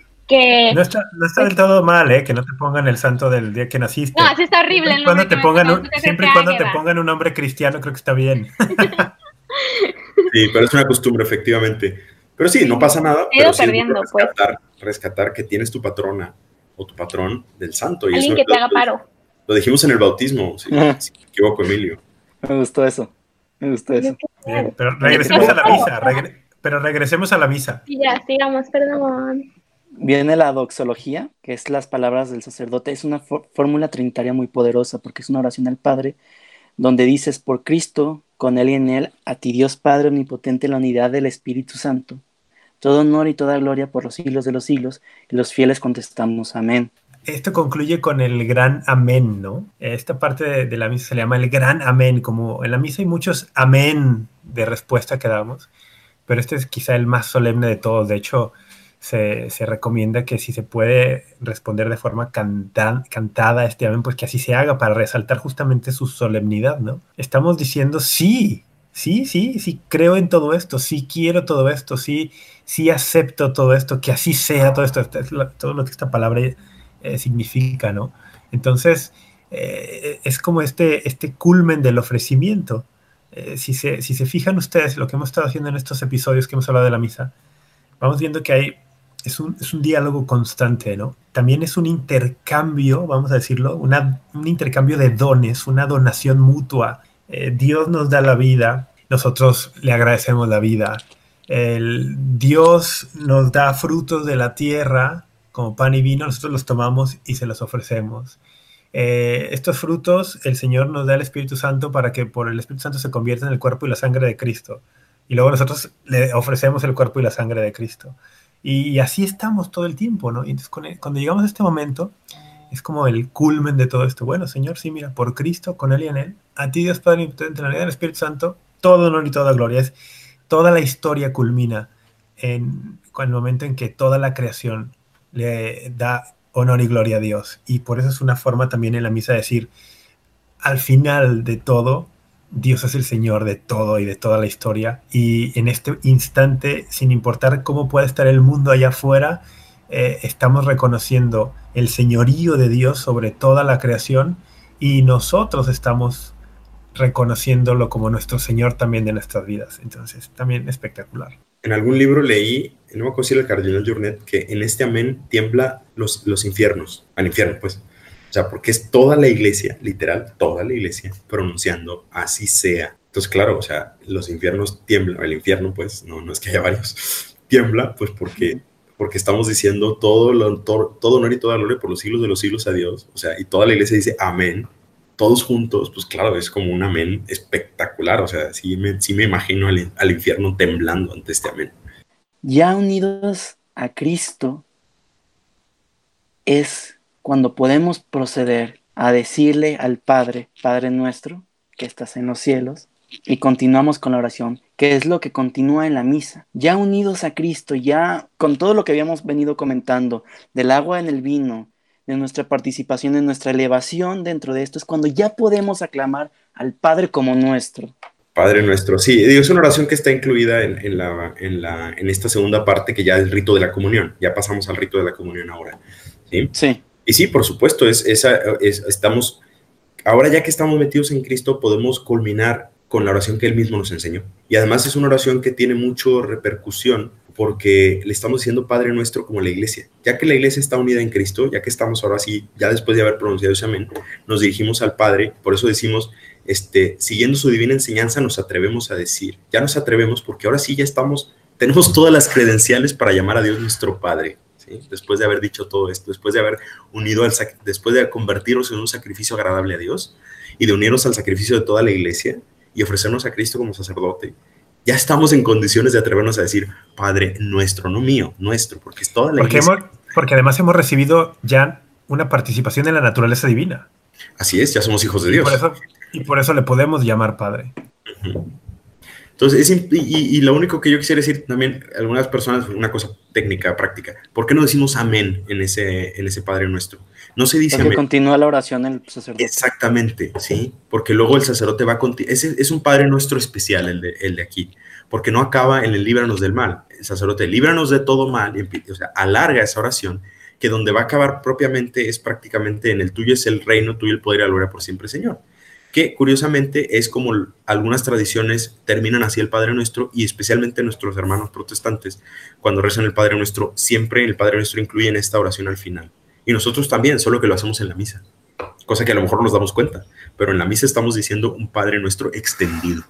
no está, no está del todo mal, ¿eh? Que no te pongan el santo del día que naciste. No, así está horrible. Siempre, cuando te pongan siempre y cuando te pongan un nombre cristiano, creo que está bien. sí, pero es una costumbre, efectivamente. Pero sí, no pasa nada. pero sí pues. rescatar, rescatar que tienes tu patrona o tu patrón del santo. Y Alguien que te haga paro. Lo dijimos en el bautismo, si, me equivoco, Emilio. Me gustó eso. Me gustó eso. Bien, pero regresemos a la misa. pero regresemos a la misa. Y ya, sigamos, perdón. Viene la doxología, que es las palabras del sacerdote. Es una fórmula trinitaria muy poderosa porque es una oración al Padre donde dices, por Cristo, con Él y en Él, a ti Dios Padre omnipotente, la unidad del Espíritu Santo. Todo honor y toda gloria por los siglos de los siglos. Y los fieles contestamos, amén. Esto concluye con el gran amén, ¿no? Esta parte de, la misa se le llama el gran amén, como en la misa hay muchos amén de respuesta que damos, pero este es quizá el más solemne de todos. De hecho, se, recomienda que si se puede responder de forma cantada este amén, pues que así se haga para resaltar justamente su solemnidad, ¿no? Estamos diciendo sí, sí, sí, sí, creo en todo esto, sí quiero todo esto, sí, sí acepto todo esto, que así sea todo esto, todo lo que esta palabra eh, significa, ¿no? Entonces, eh, es como este, este culmen del ofrecimiento. Eh, si, se, si se fijan ustedes lo que hemos estado haciendo en estos episodios que hemos hablado de la misa, vamos viendo que hay es un, diálogo constante, ¿no? También es un intercambio, vamos a decirlo, un intercambio de dones, una donación mutua. Eh, Dios nos da la vida, nosotros le agradecemos la vida. El Dios nos da frutos de la tierra como pan y vino, nosotros los tomamos y se los ofrecemos. Eh, estos frutos el Señor nos da el Espíritu Santo para que por el Espíritu Santo se convierta en el cuerpo y la sangre de Cristo. Y luego nosotros le ofrecemos el cuerpo y la sangre de Cristo. Y, así estamos todo el tiempo, ¿no? Y entonces cuando llegamos a este momento, es como el culmen de todo esto. Bueno, Señor, sí, mira, por Cristo, con Él y en Él, a ti Dios Padre Omnipotente, la unidad del Espíritu Santo, todo honor y toda gloria. Es, toda la historia culmina en, en el momento en que toda la creación le da honor y gloria a Dios. Y por eso es una forma también en la misa de decir, al final de todo, Dios es el Señor de todo y de toda la historia. Y en este instante, sin importar cómo pueda estar el mundo allá afuera, eh, estamos reconociendo el señorío de Dios sobre toda la creación y nosotros estamos reconociéndolo como nuestro Señor también de nuestras vidas. Entonces, también espectacular. En algún libro leí, no me acuerdo si el cardenal Journet, que en este amén tiembla los, los infiernos, al infierno, pues. O sea, porque es toda la iglesia, literal, toda la iglesia, pronunciando así sea. Entonces, claro, o sea, los infiernos tiemblan, el infierno, pues, no, no es que haya varios, tiembla, pues porque, porque estamos diciendo todo, lo, todo, todo honor y toda gloria por los siglos de los siglos a Dios. O sea, y toda la iglesia dice amén, todos juntos, pues claro, es como un amén espectacular. O sea, sí me, sí me imagino al, al infierno temblando ante este amén. Ya unidos a Cristo es cuando podemos proceder a decirle al Padre, Padre nuestro, que estás en los cielos, y continuamos con la oración, que es lo que continúa en la misa. Ya unidos a Cristo, ya con todo lo que habíamos venido comentando, del agua en el vino, de nuestra participación, en nuestra elevación dentro de esto, es cuando ya podemos aclamar al Padre como nuestro. Padre nuestro, sí, es una oración que está incluida en, la, en, la, en esta segunda parte que ya es el rito de la comunión. Ya pasamos al rito de la comunión ahora. Sí. sí. Y sí, por supuesto, es, esa, es, estamos, ahora ya que estamos metidos en Cristo, podemos culminar con la oración que Él mismo nos enseñó. Y además es una oración que tiene mucho repercusión porque le estamos diciendo Padre nuestro como la iglesia. Ya que la iglesia está unida en Cristo, ya que estamos ahora sí, ya después de haber pronunciado ese amén, nos dirigimos al Padre, por eso decimos, este, siguiendo su divina enseñanza, nos atrevemos a decir, ya nos atrevemos porque ahora sí ya estamos, tenemos todas las credenciales para llamar a Dios nuestro Padre. Después de haber dicho todo esto, después de haber unido al después de convertirnos en un sacrificio agradable a Dios y de unirnos al sacrificio de toda la iglesia y ofrecernos a Cristo como sacerdote, ya estamos en condiciones de atrevernos a decir, Padre nuestro, no mío, nuestro, porque es toda la porque iglesia. porque además hemos recibido ya una participación en la naturaleza divina. Así es, ya somos hijos de Dios. Y por eso, y por eso le podemos llamar Padre. Entonces, y, lo único que yo quisiera decir también, algunas personas, una cosa técnica, práctica, ¿por qué no decimos amén en ese, en ese Padre Nuestro? No se dice porque continúa la oración el sacerdote. Exactamente, sí, porque luego el sacerdote va a continuar. Es, es un Padre Nuestro especial el de, el de aquí, porque no acaba en el líbranos del mal. El sacerdote, líbranos de todo mal, o sea, alarga esa oración, que donde va a acabar propiamente es prácticamente en el tuyo es el reino, tuyo el poder y la gloria por siempre, Señor que curiosamente es como algunas tradiciones terminan así el Padre Nuestro y especialmente nuestros hermanos protestantes, cuando rezan el Padre Nuestro, siempre el Padre Nuestro incluye en esta oración al final. Y nosotros también, solo que lo hacemos en la misa, cosa que a lo mejor nos damos cuenta, pero en la misa estamos diciendo un Padre Nuestro extendido.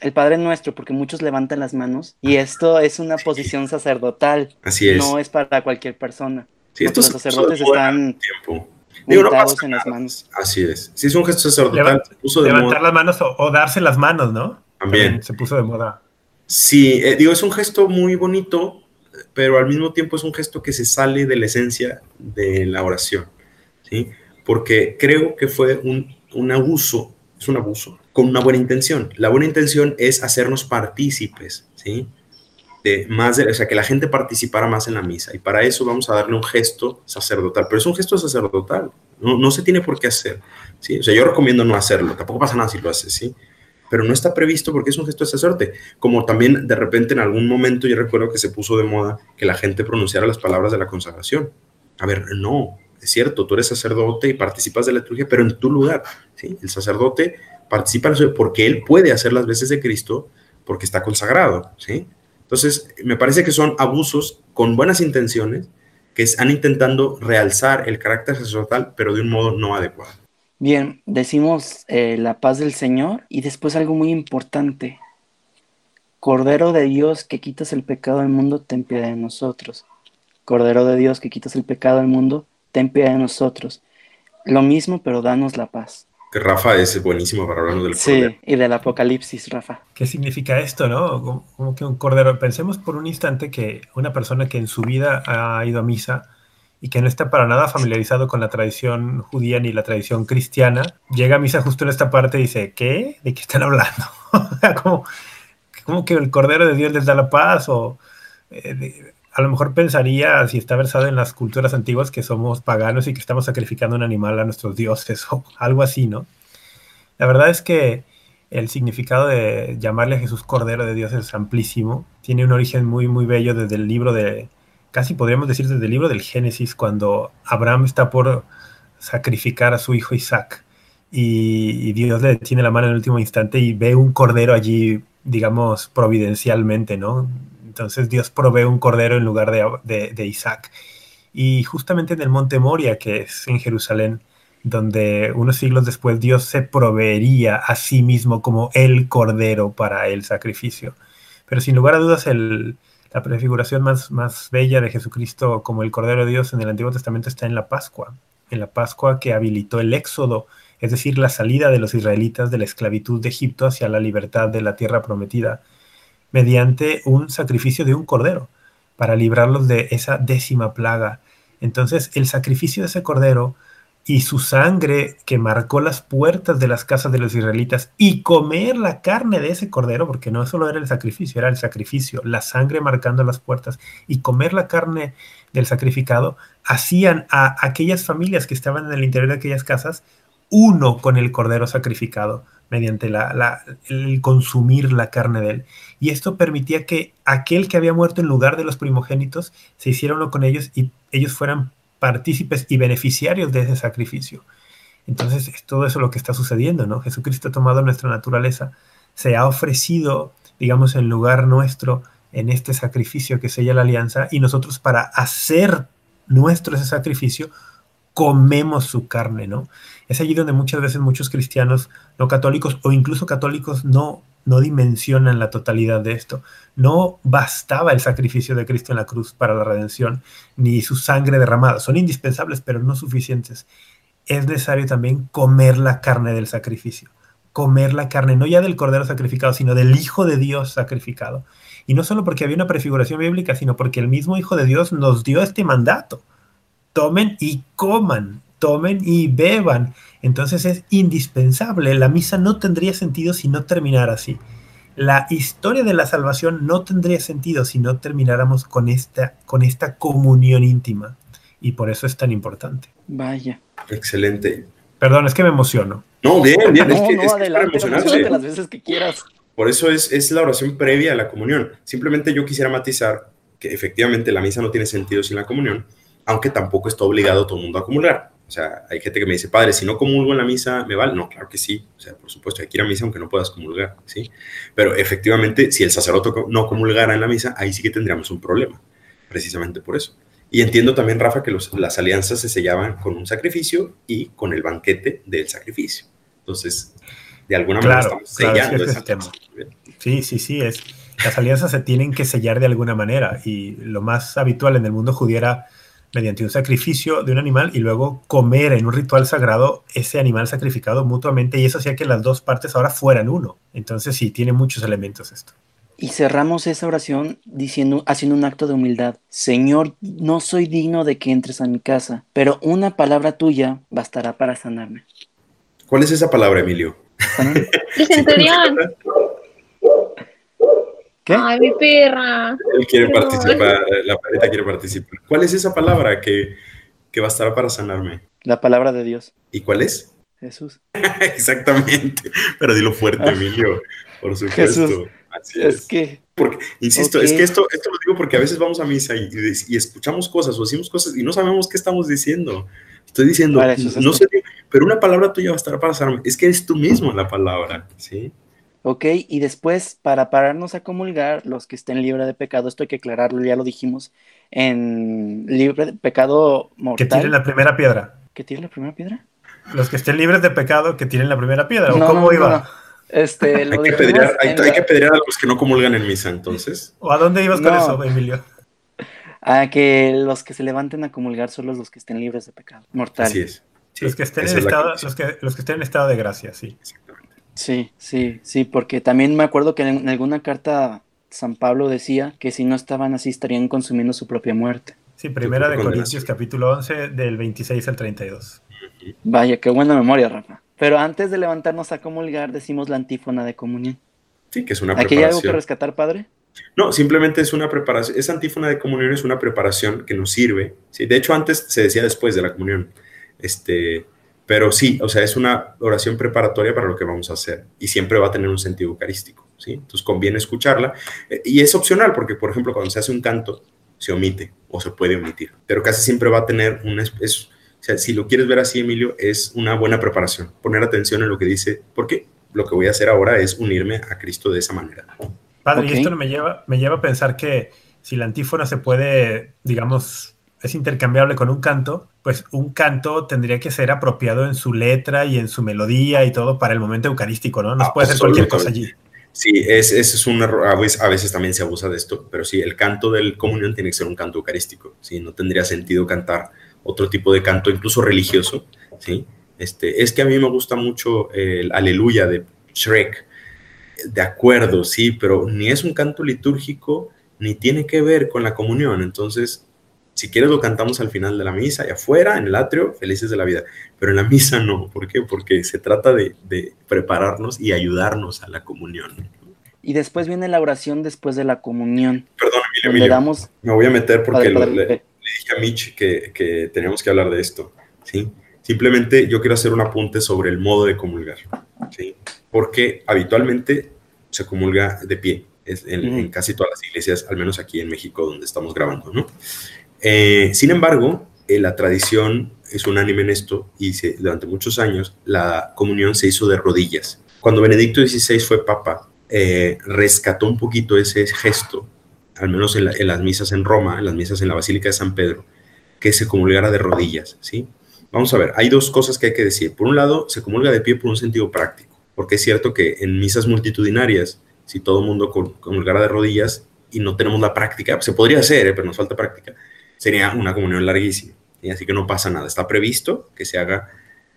El Padre Nuestro, porque muchos levantan las manos y esto es una posición sacerdotal. Así es. No es para cualquier persona. Sí, estos sacerdotes están tiempo Digo, no en las manos. Así es. Sí, es un gesto sacerdotal. levantar las manos o, darse las manos, ¿no? También. Se puso de moda. Sí, eh, digo, es un gesto muy bonito, pero al mismo tiempo es un gesto que se sale de la esencia de la oración, ¿sí? Porque creo que fue un, un abuso, es un abuso, con una buena intención. La buena intención es hacernos partícipes, ¿sí? más, de, o sea, que la gente participara más en la misa. Y para eso vamos a darle un gesto sacerdotal. Pero es un gesto sacerdotal, no, no se tiene por qué hacer. ¿sí? O sea, yo recomiendo no hacerlo, tampoco pasa nada si lo haces, ¿sí? Pero no está previsto porque es un gesto de sacerdote. Como también de repente en algún momento yo recuerdo que se puso de moda que la gente pronunciara las palabras de la consagración. A ver, no, es cierto, tú eres sacerdote y participas de la liturgia, pero en tu lugar, ¿sí? El sacerdote participa porque él puede hacer las veces de Cristo porque está consagrado, ¿sí? Entonces, me parece que son abusos con buenas intenciones que están intentando realzar el carácter sacerdotal, pero de un modo no adecuado. Bien, decimos eh, la paz del Señor y después algo muy importante. Cordero de Dios que quitas el pecado del mundo, ten piedad de nosotros. Cordero de Dios que quitas el pecado del mundo, ten piedad de nosotros. Lo mismo, pero danos la paz que Rafa es buenísimo para hablarnos del cordero. Sí, y del apocalipsis, Rafa. ¿Qué significa esto, no? Como, que un cordero. Pensemos por un instante que una persona que en su vida ha ido a misa y que no está para nada familiarizado con la tradición judía ni la tradición cristiana, llega a misa justo en esta parte y dice, ¿qué? ¿De qué están hablando? como, como que el cordero de Dios les da la paz o... Eh, a lo mejor pensaría, si está versado en las culturas antiguas, que somos paganos y que estamos sacrificando un animal a nuestros dioses o algo así, ¿no? La verdad es que el significado de llamarle a Jesús Cordero de Dios es amplísimo. Tiene un origen muy, muy bello desde el libro de, casi podríamos decir desde el libro del Génesis, cuando Abraham está por sacrificar a su hijo Isaac y, Dios le detiene la mano en el último instante y ve un cordero allí, digamos, providencialmente, ¿no? Entonces Dios provee un cordero en lugar de, de Isaac. Y justamente en el monte Moria, que es en Jerusalén, donde unos siglos después Dios se proveería a sí mismo como el cordero para el sacrificio. Pero sin lugar a dudas, la prefiguración más, más bella de Jesucristo como el cordero de Dios en el Antiguo Testamento está en la Pascua, en la Pascua que habilitó el éxodo, es decir, la salida de los israelitas de la esclavitud de Egipto hacia la libertad de la tierra prometida, mediante un sacrificio de un cordero, para librarlos de esa décima plaga. Entonces, el sacrificio de ese cordero y su sangre que marcó las puertas de las casas de los israelitas y comer la carne de ese cordero, porque no solo era el sacrificio, era el sacrificio, la sangre marcando las puertas y comer la carne del sacrificado, hacían a aquellas familias que estaban en el interior de aquellas casas uno con el cordero sacrificado mediante la, el consumir la carne de él. Y esto permitía que aquel que había muerto en lugar de los primogénitos se hiciera uno con ellos y ellos fueran partícipes y beneficiarios de ese sacrificio. Entonces, es todo eso lo que está sucediendo, ¿no? Jesucristo ha tomado nuestra naturaleza, se ha ofrecido, digamos, en lugar nuestro en este sacrificio que sella la alianza y nosotros para hacer nuestro ese sacrificio comemos su carne, ¿no? Es allí donde muchas veces muchos cristianos no católicos o incluso católicos no no dimensionan la totalidad de esto. No bastaba el sacrificio de Cristo en la cruz para la redención, ni su sangre derramada. Son indispensables, pero no suficientes. Es necesario también comer la carne del sacrificio. Comer la carne, no ya del cordero sacrificado, sino del Hijo de Dios sacrificado. Y no solo porque había una prefiguración bíblica, sino porque el mismo Hijo de Dios nos dio este mandato. Tomen y coman tomen y beban. Entonces es indispensable. La misa no tendría sentido si no terminara así. La historia de la salvación no tendría sentido si no termináramos con esta, con esta comunión íntima. Y por eso es tan importante. Vaya. Excelente. Perdón, es que me emociono. No, bien, bien. es que, no, adelante, las veces que quieras. Por eso es, es la oración previa a la comunión. Simplemente yo quisiera matizar que efectivamente la misa no tiene sentido sin la comunión, aunque tampoco está obligado todo el mundo a acumular. O sea, hay gente que me dice, padre, si no comulgo en la misa, ¿me vale? No, claro que sí. O sea, por supuesto, hay que ir a misa aunque no puedas comulgar, ¿sí? Pero efectivamente, si el sacerdote no comulgara en la misa, ahí sí que tendríamos un problema, precisamente por eso. Y entiendo también, Rafa, que las alianzas se sellaban con un sacrificio y con el banquete del sacrificio. Entonces, de alguna manera estamos sellando esa tema. Sí, sí, sí, es. Las alianzas se tienen que sellar de alguna manera y lo más habitual en el mundo judío era mediante un sacrificio de un animal y luego comer en un ritual sagrado ese animal sacrificado mutuamente y eso hacía que las dos partes ahora fueran uno. Entonces sí, tiene muchos elementos esto. Y cerramos esa oración diciendo, haciendo un acto de humildad. Señor, no soy digno de que entres a mi casa, pero una palabra tuya bastará para sanarme. ¿Cuál es esa palabra, Emilio? Ay, mi perra. Él quiere participar, la perrita quiere participar. ¿Cuál es esa palabra que, que bastará para sanarme? La palabra de Dios. ¿Y cuál es? Jesús. Exactamente. Pero dilo fuerte. Emilio. Por supuesto. Jesús. Así es. es. que. Porque, insisto, es que esto, esto lo digo porque a veces vamos a misa y, y, escuchamos cosas o decimos cosas y no sabemos qué estamos diciendo. Estoy diciendo, no sé, pero una palabra tuya bastará para sanarme. Es que eres tú mismo la palabra, ¿sí? ¿Ok? Y después, para pararnos a comulgar, los que estén libres de pecado, esto hay que aclararlo, ya lo dijimos, en libre de pecado mortal. Que tiren la primera piedra. ¿Que tiren la primera piedra? Los que estén libres de pecado, que tiren la primera piedra, ¿o cómo iba? Este, hay, que pedir, hay, que pedir, a los que no comulgan en misa, entonces. ¿O a dónde ibas con eso, Emilio? A que los que se levanten a comulgar son los que estén libres de pecado mortal. Así es. los, que estén en estado, los, que, los que estén en estado de gracia, sí. Sí, sí, sí, porque también me acuerdo que en alguna carta San Pablo decía que si no estaban así estarían consumiendo su propia muerte. Sí, primera de Corintios capítulo 11 del 26 al 32. Vaya, qué buena memoria, Rafa. Pero antes de levantarnos a comulgar decimos la antífona de comunión. Sí, que es una preparación. ¿Aquí hay algo que rescatar, padre? No, simplemente es una preparación. Esa antífona de comunión es una preparación que nos sirve. ¿sí? De hecho, antes se decía después de la comunión. Este, pero sí, o sea, es una oración preparatoria para lo que vamos a hacer y siempre va a tener un sentido eucarístico, ¿sí? Entonces conviene escucharla eh, y es opcional porque, por ejemplo, cuando se hace un canto, se omite o se puede omitir, pero casi siempre va a tener un... Es, o sea, si lo quieres ver así, Emilio, es una buena preparación, poner atención en lo que dice, porque lo que voy a hacer ahora es unirme a Cristo de esa manera. Padre, y esto me lleva, me lleva a pensar que si la antífona se puede, digamos, es intercambiable con un canto, pues un canto tendría que ser apropiado en su letra y en su melodía y todo para el momento eucarístico, ¿no? No ah, puede ser cualquier cosa allí. Sí, ese es, un error. A veces, a veces, también se abusa de esto, pero sí, el canto del comunión tiene que ser un canto eucarístico. ¿sí? No tendría sentido cantar otro tipo de canto, incluso religioso. ¿sí? Este, es que a mí me gusta mucho el Aleluya de Shrek. De acuerdo, sí, pero ni es un canto litúrgico ni tiene que ver con la comunión. Entonces, si quieres lo cantamos al final de la misa y afuera, en el atrio, felices de la vida. Pero en la misa no. ¿Por qué? Porque se trata de, prepararnos y ayudarnos a la comunión. Y después viene la oración después de la comunión. Perdón, Emilio, me voy a meter porque le, dije a Mitch que, que teníamos que hablar de esto. ¿sí? Simplemente yo quiero hacer un apunte sobre el modo de comulgar. ¿sí? Porque habitualmente se comulga de pie. en, en, casi todas las iglesias, al menos aquí en México donde estamos grabando, ¿no? Eh, sin embargo, eh, la tradición es unánime en esto y durante muchos años la comunión se hizo de rodillas. Cuando Benedicto XVI fue papa, eh, rescató un poquito ese gesto, al menos en, las misas en Roma, en las misas en la Basílica de San Pedro, que se comulgara de rodillas, ¿sí? Vamos a ver, hay dos cosas que hay que decir. Por un lado, se comulga de pie por un sentido práctico, porque es cierto que en misas multitudinarias, si todo el mundo comulgara de rodillas y no tenemos la práctica, se podría hacer, pero nos falta práctica, sería una comunión larguísima. y Así que no pasa nada. Está previsto que se haga,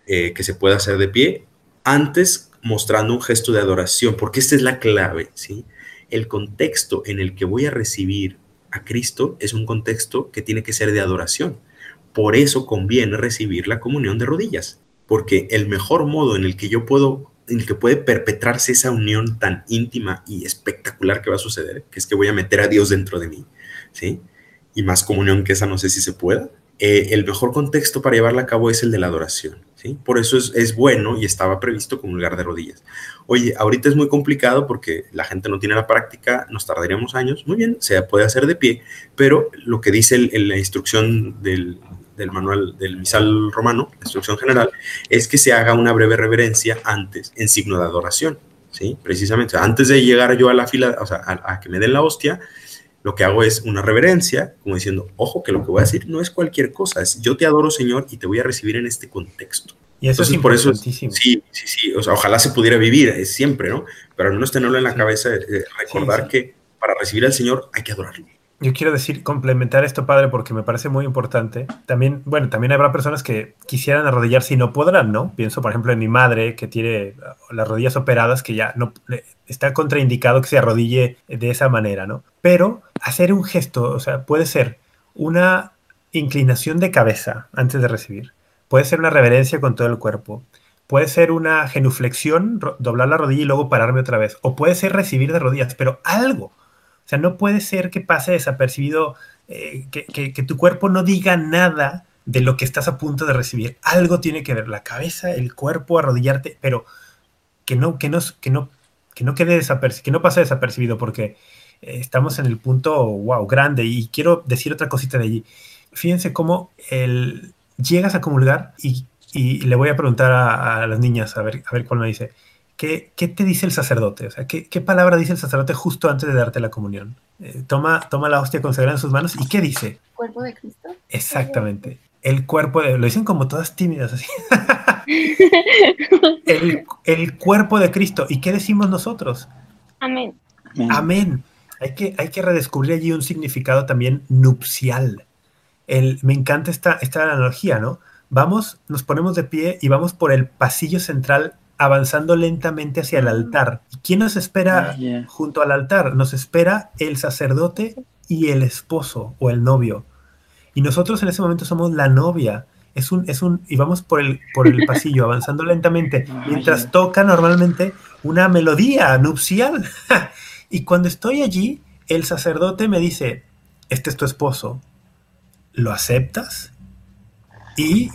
eh, que se pueda hacer de pie, antes mostrando un gesto de adoración, porque esta es la clave, ¿sí? El contexto en el que voy a recibir a Cristo es un contexto que tiene que ser de adoración. Por eso conviene recibir la comunión de rodillas, porque el mejor modo en el que yo puedo, en el que puede perpetrarse esa unión tan íntima y espectacular que va a suceder, que es que voy a meter a Dios dentro de mí, ¿sí? Y más comunión que esa, no sé si se pueda. Eh, el mejor contexto para llevarla a cabo es el de la adoración. ¿sí? Por eso es, es, bueno y estaba previsto comulgar de rodillas. Oye, ahorita es muy complicado porque la gente no tiene la práctica, nos tardaríamos años. Muy bien, se puede hacer de pie, pero lo que dice la instrucción del, del manual del misal romano, la instrucción general, es que se haga una breve reverencia antes, en signo de adoración. ¿sí? Precisamente, antes de llegar yo a la fila, o sea, a, a que me den la hostia, lo que hago es una reverencia, como diciendo, ojo, que lo que voy a decir no es cualquier cosa, es yo te adoro, Señor, y te voy a recibir en este contexto. Y eso es por eso, sí, sí, sí, o sea, ojalá se pudiera vivir, es siempre, ¿no? Pero al menos tenerlo en la cabeza, recordar que para recibir al Señor hay que adorarlo. Yo quiero decir, complementar esto, padre, porque me parece muy importante. También, bueno, también habrá personas que quisieran arrodillarse y no podrán, ¿no? Pienso, por ejemplo, en mi madre, que tiene las rodillas operadas, que ya no está contraindicado que se arrodille de esa manera, ¿no? Pero hacer un gesto, o sea, puede ser una inclinación de cabeza antes de recibir, puede ser una reverencia con todo el cuerpo, puede ser una genuflexión, doblar la rodilla y luego pararme otra vez, o puede ser recibir de rodillas, pero algo. O sea, no puede ser que pase desapercibido, eh, que, tu cuerpo no diga nada de lo que estás a punto de recibir. Algo tiene que ver, la cabeza, el cuerpo, arrodillarte, pero que no, que no, que no, que no quede desapercibido, que no pase desapercibido, porque estamos en el punto, wow, grande. Y quiero decir otra cosita de allí. Fíjense cómo el, llegas a comulgar y, le voy a preguntar a, las niñas, a ver, a ver cuál me dice. ¿Qué, ¿Qué, te dice el sacerdote? O sea, ¿qué, ¿qué, palabra dice el sacerdote justo antes de darte la comunión? Eh, toma, toma la hostia consagrada en sus manos y ¿qué dice? ¿Cuerpo de Cristo? Exactamente. El cuerpo de... Lo dicen como todas tímidas así. el, el cuerpo de Cristo. ¿Y qué decimos nosotros? Amén. Amén. Hay que, hay que redescubrir allí un significado también nupcial. El, me encanta esta, esta analogía, ¿no? Vamos, nos ponemos de pie y vamos por el pasillo central avanzando lentamente hacia el altar. ¿Y quién nos espera ah, junto al altar? Nos espera el sacerdote y el esposo o el novio. Y nosotros en ese momento somos la novia. Es un, es un, y vamos por el, por el pasillo avanzando lentamente, mientras toca normalmente una melodía nupcial. Y cuando estoy allí, el sacerdote me dice, este es tu esposo, ¿lo aceptas? Y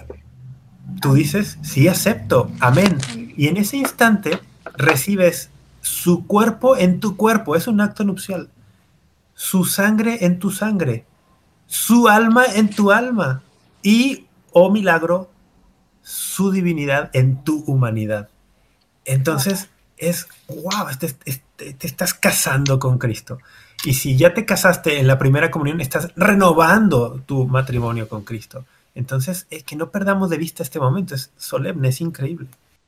tú dices, sí acepto, amén. Y en ese instante recibes su cuerpo en tu cuerpo, es un acto nupcial. Su sangre en tu sangre. su alma en tu alma y, oh milagro, su divinidad en tu humanidad. Entonces, es, wow, te, te, estás casando con Cristo. Y si ya te casaste en la primera comunión, estás renovando tu matrimonio con Cristo. Entonces, es que no perdamos de vista este momento, es solemne, es increíble.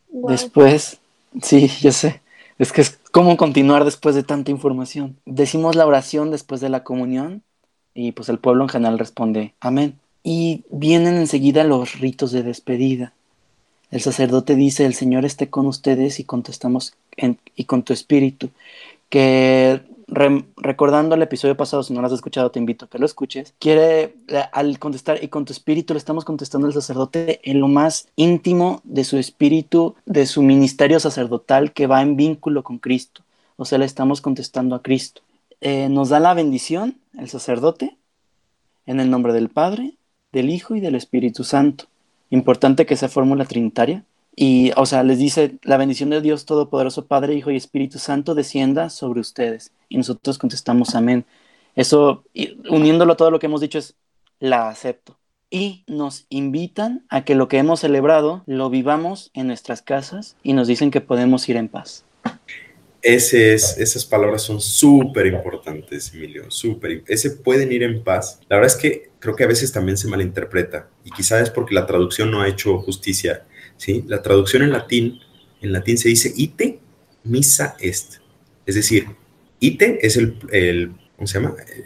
Después, sí, yo sé, es que es como continuar después de tanta información. Decimos la oración después de la comunión y pues el pueblo en general responde, amén. Y vienen enseguida los ritos de despedida. El sacerdote dice, el Señor esté con ustedes y contestamos y con tu espíritu, que recordando el episodio pasado, si no lo has escuchado, te invito a que lo escuches. Quiere, eh, al contestar y con tu espíritu, le estamos contestando al sacerdote en lo más íntimo de su espíritu, de su ministerio sacerdotal que va en vínculo con Cristo. O sea, le estamos contestando a Cristo. Eh, nos da la bendición el sacerdote en el nombre del Padre, del Hijo y del Espíritu Santo. Importante que sea fórmula trinitaria. Y, o sea, les dice, la bendición de Dios Todopoderoso, Padre, Hijo y Espíritu Santo, descienda sobre ustedes. Y nosotros contestamos amén. Eso, uniéndolo a todo lo que hemos dicho, es la acepto. Y nos invitan a que lo que hemos celebrado lo vivamos en nuestras casas y nos dicen que podemos ir en paz. Esas palabras son súper importantes, Emilio, súper. Ese pueden ir en paz. La verdad es que creo que a veces también se malinterpreta y quizás es porque la traducción no ha hecho justicia. ¿sí? La traducción en latín, en latín se dice ite misa est. Es decir, ite es el, el ¿cómo se llama? Eh,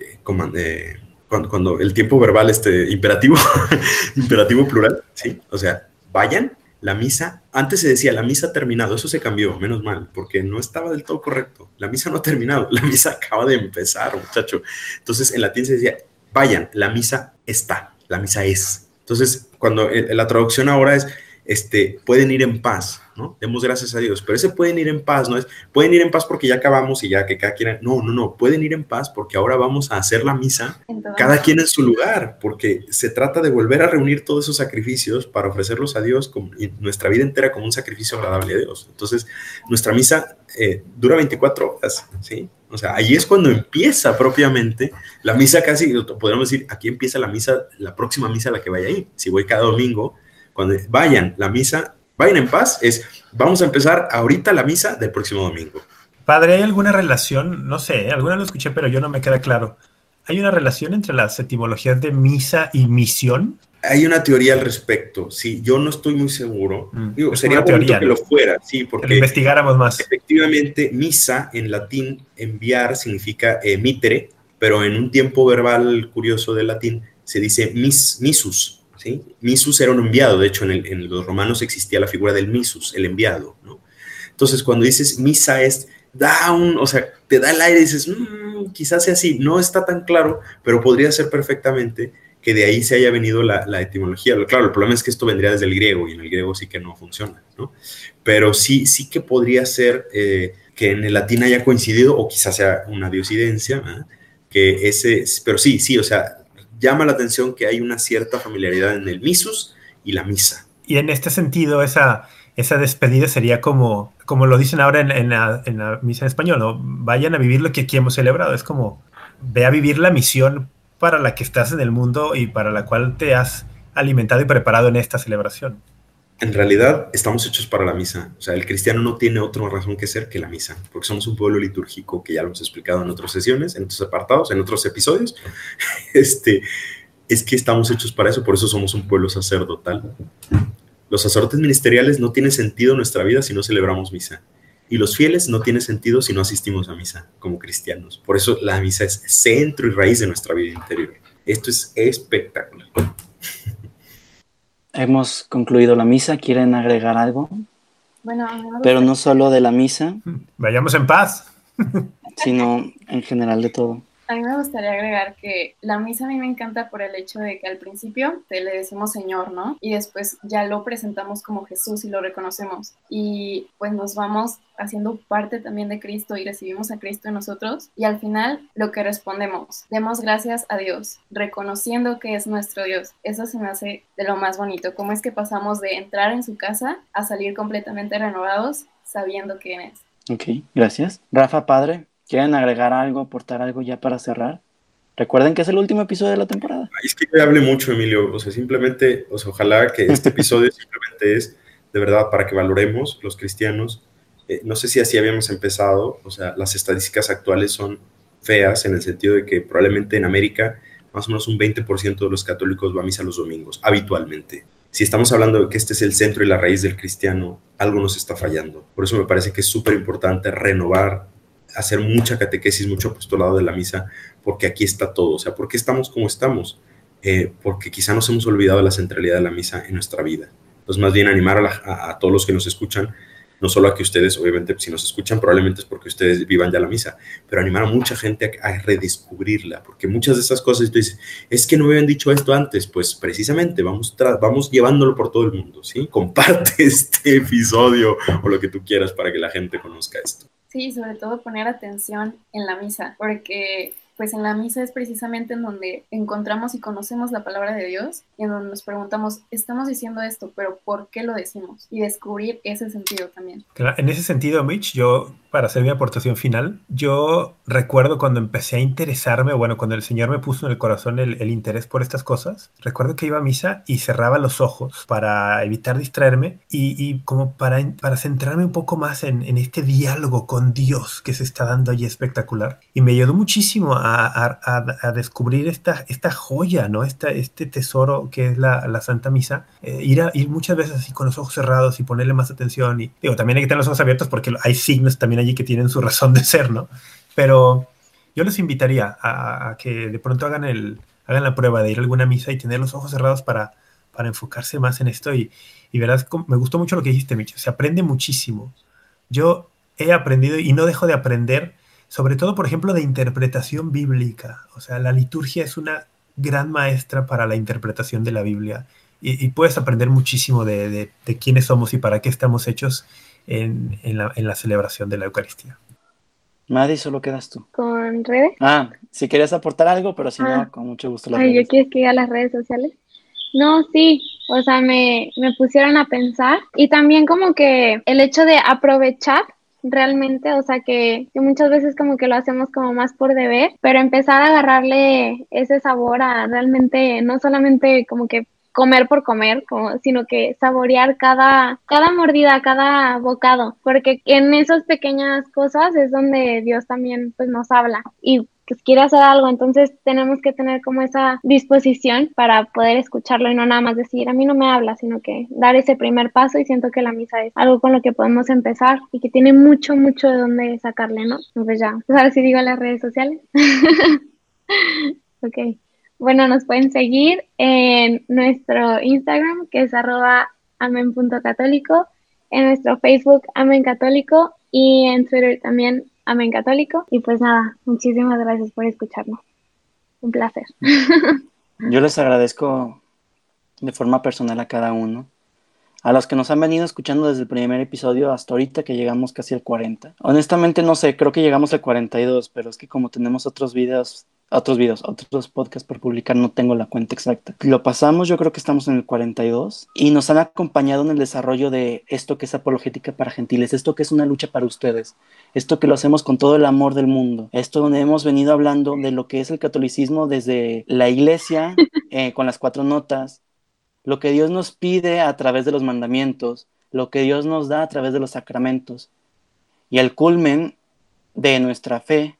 eh, cuando, cuando, el tiempo verbal, este, imperativo, imperativo plural, ¿sí? O sea, vayan la misa, antes se decía la misa ha terminado, eso se cambió, menos mal, porque no estaba del todo correcto. La misa no ha terminado, la misa acaba de empezar, muchacho. Entonces en latín se decía, vayan, la misa está, la misa es. Entonces, cuando eh, la traducción ahora es, este, pueden ir en paz, ¿no? Demos gracias a Dios, pero ese pueden ir en paz, no es, pueden ir en paz porque ya acabamos y ya que cada quien, no, no, no, pueden ir en paz porque ahora vamos a hacer la misa, cada quien en su lugar, porque se trata de volver a reunir todos esos sacrificios para ofrecerlos a Dios como, y nuestra vida entera como un sacrificio agradable a Dios. Entonces, nuestra misa eh, dura 24 horas, ¿sí? O sea, ahí es cuando empieza propiamente la misa casi, podríamos decir, aquí empieza la misa, la próxima misa a la que vaya a ir. Si voy cada domingo, cuando vayan la misa, vayan en paz, es vamos a empezar ahorita la misa del próximo domingo. Padre, ¿hay alguna relación? No sé, alguna lo escuché, pero yo no me queda claro. ¿Hay una relación entre las etimologías de misa y misión? Hay una teoría al respecto, sí, yo no estoy muy seguro. Mm, sería bonito que lo fuera, sí, porque lo investigáramos más. Efectivamente, misa en latín, enviar significa emitere, pero en un tiempo verbal curioso del latín se dice mis, misus, Misus era un enviado, de hecho en, los romanos existía la figura del misus, el enviado, ¿no? Entonces cuando dices misa es, da un, o sea, te da el aire y dices, mm, quizás sea así, no está tan claro, pero podría ser perfectamente que de ahí se haya venido la, etimología. Claro, el problema es que esto vendría desde el griego y en el griego sí que no funciona, ¿no? Pero sí, sí que podría ser eh, que en el latín haya coincidido o quizás sea una diosidencia, que ese, pero sí, sí, o sea, llama la atención que hay una cierta familiaridad en el misus y la misa. Y en este sentido, esa, esa despedida sería como, como lo dicen ahora en, la, misa en español, ¿no? Vayan a vivir lo que aquí hemos celebrado. Es como, ve a vivir la misión para la que estás en el mundo y para la cual te has alimentado y preparado en esta celebración en realidad estamos hechos para la misa. O sea, el cristiano no tiene otra razón que ser que la misa, porque somos un pueblo litúrgico que ya lo hemos explicado en otras sesiones, en otros apartados, en otros episodios. Este, es que estamos hechos para eso, por eso somos un pueblo sacerdotal. Los sacerdotes ministeriales no tienen sentido en nuestra vida si no celebramos misa. Y los fieles no tienen sentido si no asistimos a misa como cristianos. Por eso la misa es centro y raíz de nuestra vida interior. Esto es espectacular. Hemos concluido la misa. ¿Quieren agregar algo? Bueno, pero no solo de la misa. Vayamos en paz. sino en general de todo. A mí me gustaría agregar que la misa a mí me encanta por el hecho de que al principio te le decimos Señor, ¿no? Y después ya lo presentamos como Jesús y lo reconocemos. Y pues nos vamos haciendo parte también de Cristo y recibimos a Cristo en nosotros. Y al final lo que respondemos, demos gracias a Dios, reconociendo que es nuestro Dios. Eso se me hace de lo más bonito. ¿Cómo es que pasamos de entrar en su casa a salir completamente renovados sabiendo quién es? Ok, gracias. Rafa, padre, ¿quieren agregar algo, aportar algo ya para cerrar? Recuerden que es el último episodio de la temporada. Es que yo hablé mucho, Emilio. O sea, simplemente, o sea, ojalá que este episodio simplemente es de verdad para que valoremos los cristianos. Eh, no sé si así habíamos empezado. O sea, las estadísticas actuales son feas en el sentido de que probablemente en América más o menos un 20% de los católicos va a misa los domingos, habitualmente. Si estamos hablando de que este es el centro y la raíz del cristiano, algo nos está fallando. Por eso me parece que es súper importante renovar hacer mucha catequesis, mucho apostolado de la misa, porque aquí está todo. O sea, ¿por qué estamos como estamos? Eh, porque quizá nos hemos olvidado de la centralidad de la misa en nuestra vida. Entonces, más bien animar a, todos los que nos escuchan, no solo a que ustedes, obviamente, si nos escuchan, probablemente es porque ustedes vivan ya la misa, pero animar a mucha gente a, redescubrirla, porque muchas de esas cosas tú dices, es que no me habían dicho esto antes, pues precisamente vamos, vamos llevándolo por todo el mundo, ¿sí? Comparte este episodio o lo que tú quieras para que la gente conozca esto. Sí, sobre todo poner atención en la misa, porque pues en la misa es precisamente en donde encontramos y conocemos la palabra de Dios y en donde nos preguntamos, estamos diciendo esto, pero ¿por qué lo decimos? Y descubrir ese sentido también. En ese sentido, Mitch, yo, para hacer mi aportación final, yo recuerdo cuando empecé a interesarme, bueno, cuando el Señor me puso en el corazón el, interés por estas cosas, recuerdo que iba a misa y cerraba los ojos para evitar distraerme y, como para, para centrarme un poco más en, en este diálogo con Dios que se está dando ahí espectacular. Y me ayudó muchísimo a, descubrir esta, esta joya, ¿no? Esta, este tesoro que es la, Santa Misa, eh, ir, a, ir muchas veces así con los ojos cerrados y ponerle más atención. Y digo, también hay que tener los ojos abiertos porque hay signos también allí que tienen su razón de ser, ¿no? Pero yo les invitaría a, que de pronto hagan, el, hagan la prueba de ir a alguna misa y tener los ojos cerrados para, para enfocarse más en esto. Y, y verás, me gustó mucho lo que dijiste, Micho. Se aprende muchísimo. Yo he aprendido y no dejo de aprender sobre todo, por ejemplo, de interpretación bíblica. O sea, la liturgia es una gran maestra para la interpretación de la Biblia y, puedes aprender muchísimo de, quiénes somos y para qué estamos hechos en, la, celebración de la Eucaristía. Maddy, solo quedas tú. ¿Con redes? Ah, si querías aportar algo, pero si no, ah. con mucho gusto. Ay, ¿yo quieres que ir a las redes sociales? No, sí, o sea, me, me pusieron a pensar y también como que el hecho de aprovechar realmente, o sea que, muchas veces como que lo hacemos como más por deber, pero empezar a agarrarle ese sabor a realmente no solamente como que comer por comer, como, sino que saborear cada, cada mordida, cada bocado, porque en esas pequeñas cosas es donde Dios también pues nos habla y pues quiere hacer algo, entonces tenemos que tener como esa disposición para poder escucharlo y no nada más decir, a mí no me habla, sino que dar ese primer paso y siento que la misa es algo con lo que podemos empezar y que tiene mucho, mucho de dónde sacarle, ¿no? Pues ya, pues a ver si digo las redes sociales. ok. Bueno, nos pueden seguir en nuestro Instagram, que es arroba amen.católico, en nuestro Facebook Amen Católico y en Twitter también Amén Católico. Y pues nada, muchísimas gracias por escucharnos. Un placer. Yo les agradezco de forma personal a cada uno. A los que nos han venido escuchando desde el primer episodio hasta ahorita que llegamos casi al 40. Honestamente no sé, creo que llegamos al 42, pero es que como tenemos otros videos otros videos, otros podcasts por publicar, no tengo la cuenta exacta. Lo pasamos, yo creo que estamos en el 42 y nos han acompañado en el desarrollo de esto que es apologética para gentiles, esto que es una lucha para ustedes, esto que lo hacemos con todo el amor del mundo, esto donde hemos venido hablando de lo que es el catolicismo desde la iglesia eh, con las cuatro notas, lo que Dios nos pide a través de los mandamientos, lo que Dios nos da a través de los sacramentos y el culmen de nuestra fe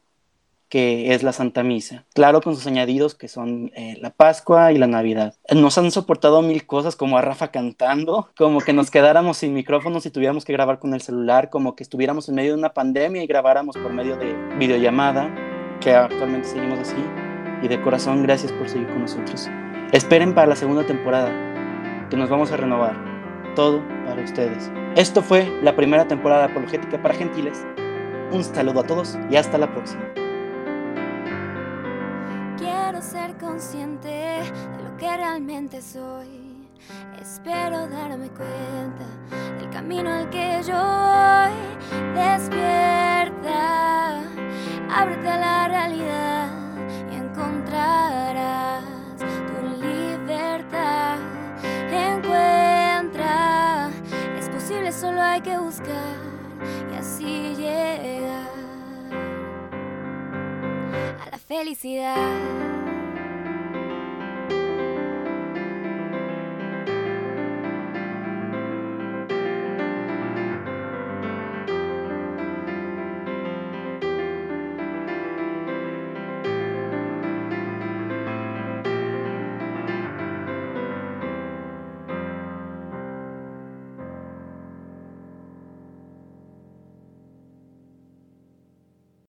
que es la Santa Misa. Claro, con sus añadidos que son eh, la Pascua y la Navidad. Nos han soportado mil cosas, como a Rafa cantando, como que nos quedáramos sin micrófonos y tuviéramos que grabar con el celular, como que estuviéramos en medio de una pandemia y grabáramos por medio de videollamada, que actualmente seguimos así. Y de corazón, gracias por seguir con nosotros. Esperen para la segunda temporada, que nos vamos a renovar. Todo para ustedes. Esto fue la primera temporada apologética para gentiles. Un saludo a todos y hasta la próxima ser consciente de lo que realmente soy. Espero darme cuenta del camino al que yo voy. Despierta, ábrete a la realidad y encontrarás tu libertad. Encuentra, es posible, solo hay que buscar y así llegar felicidad.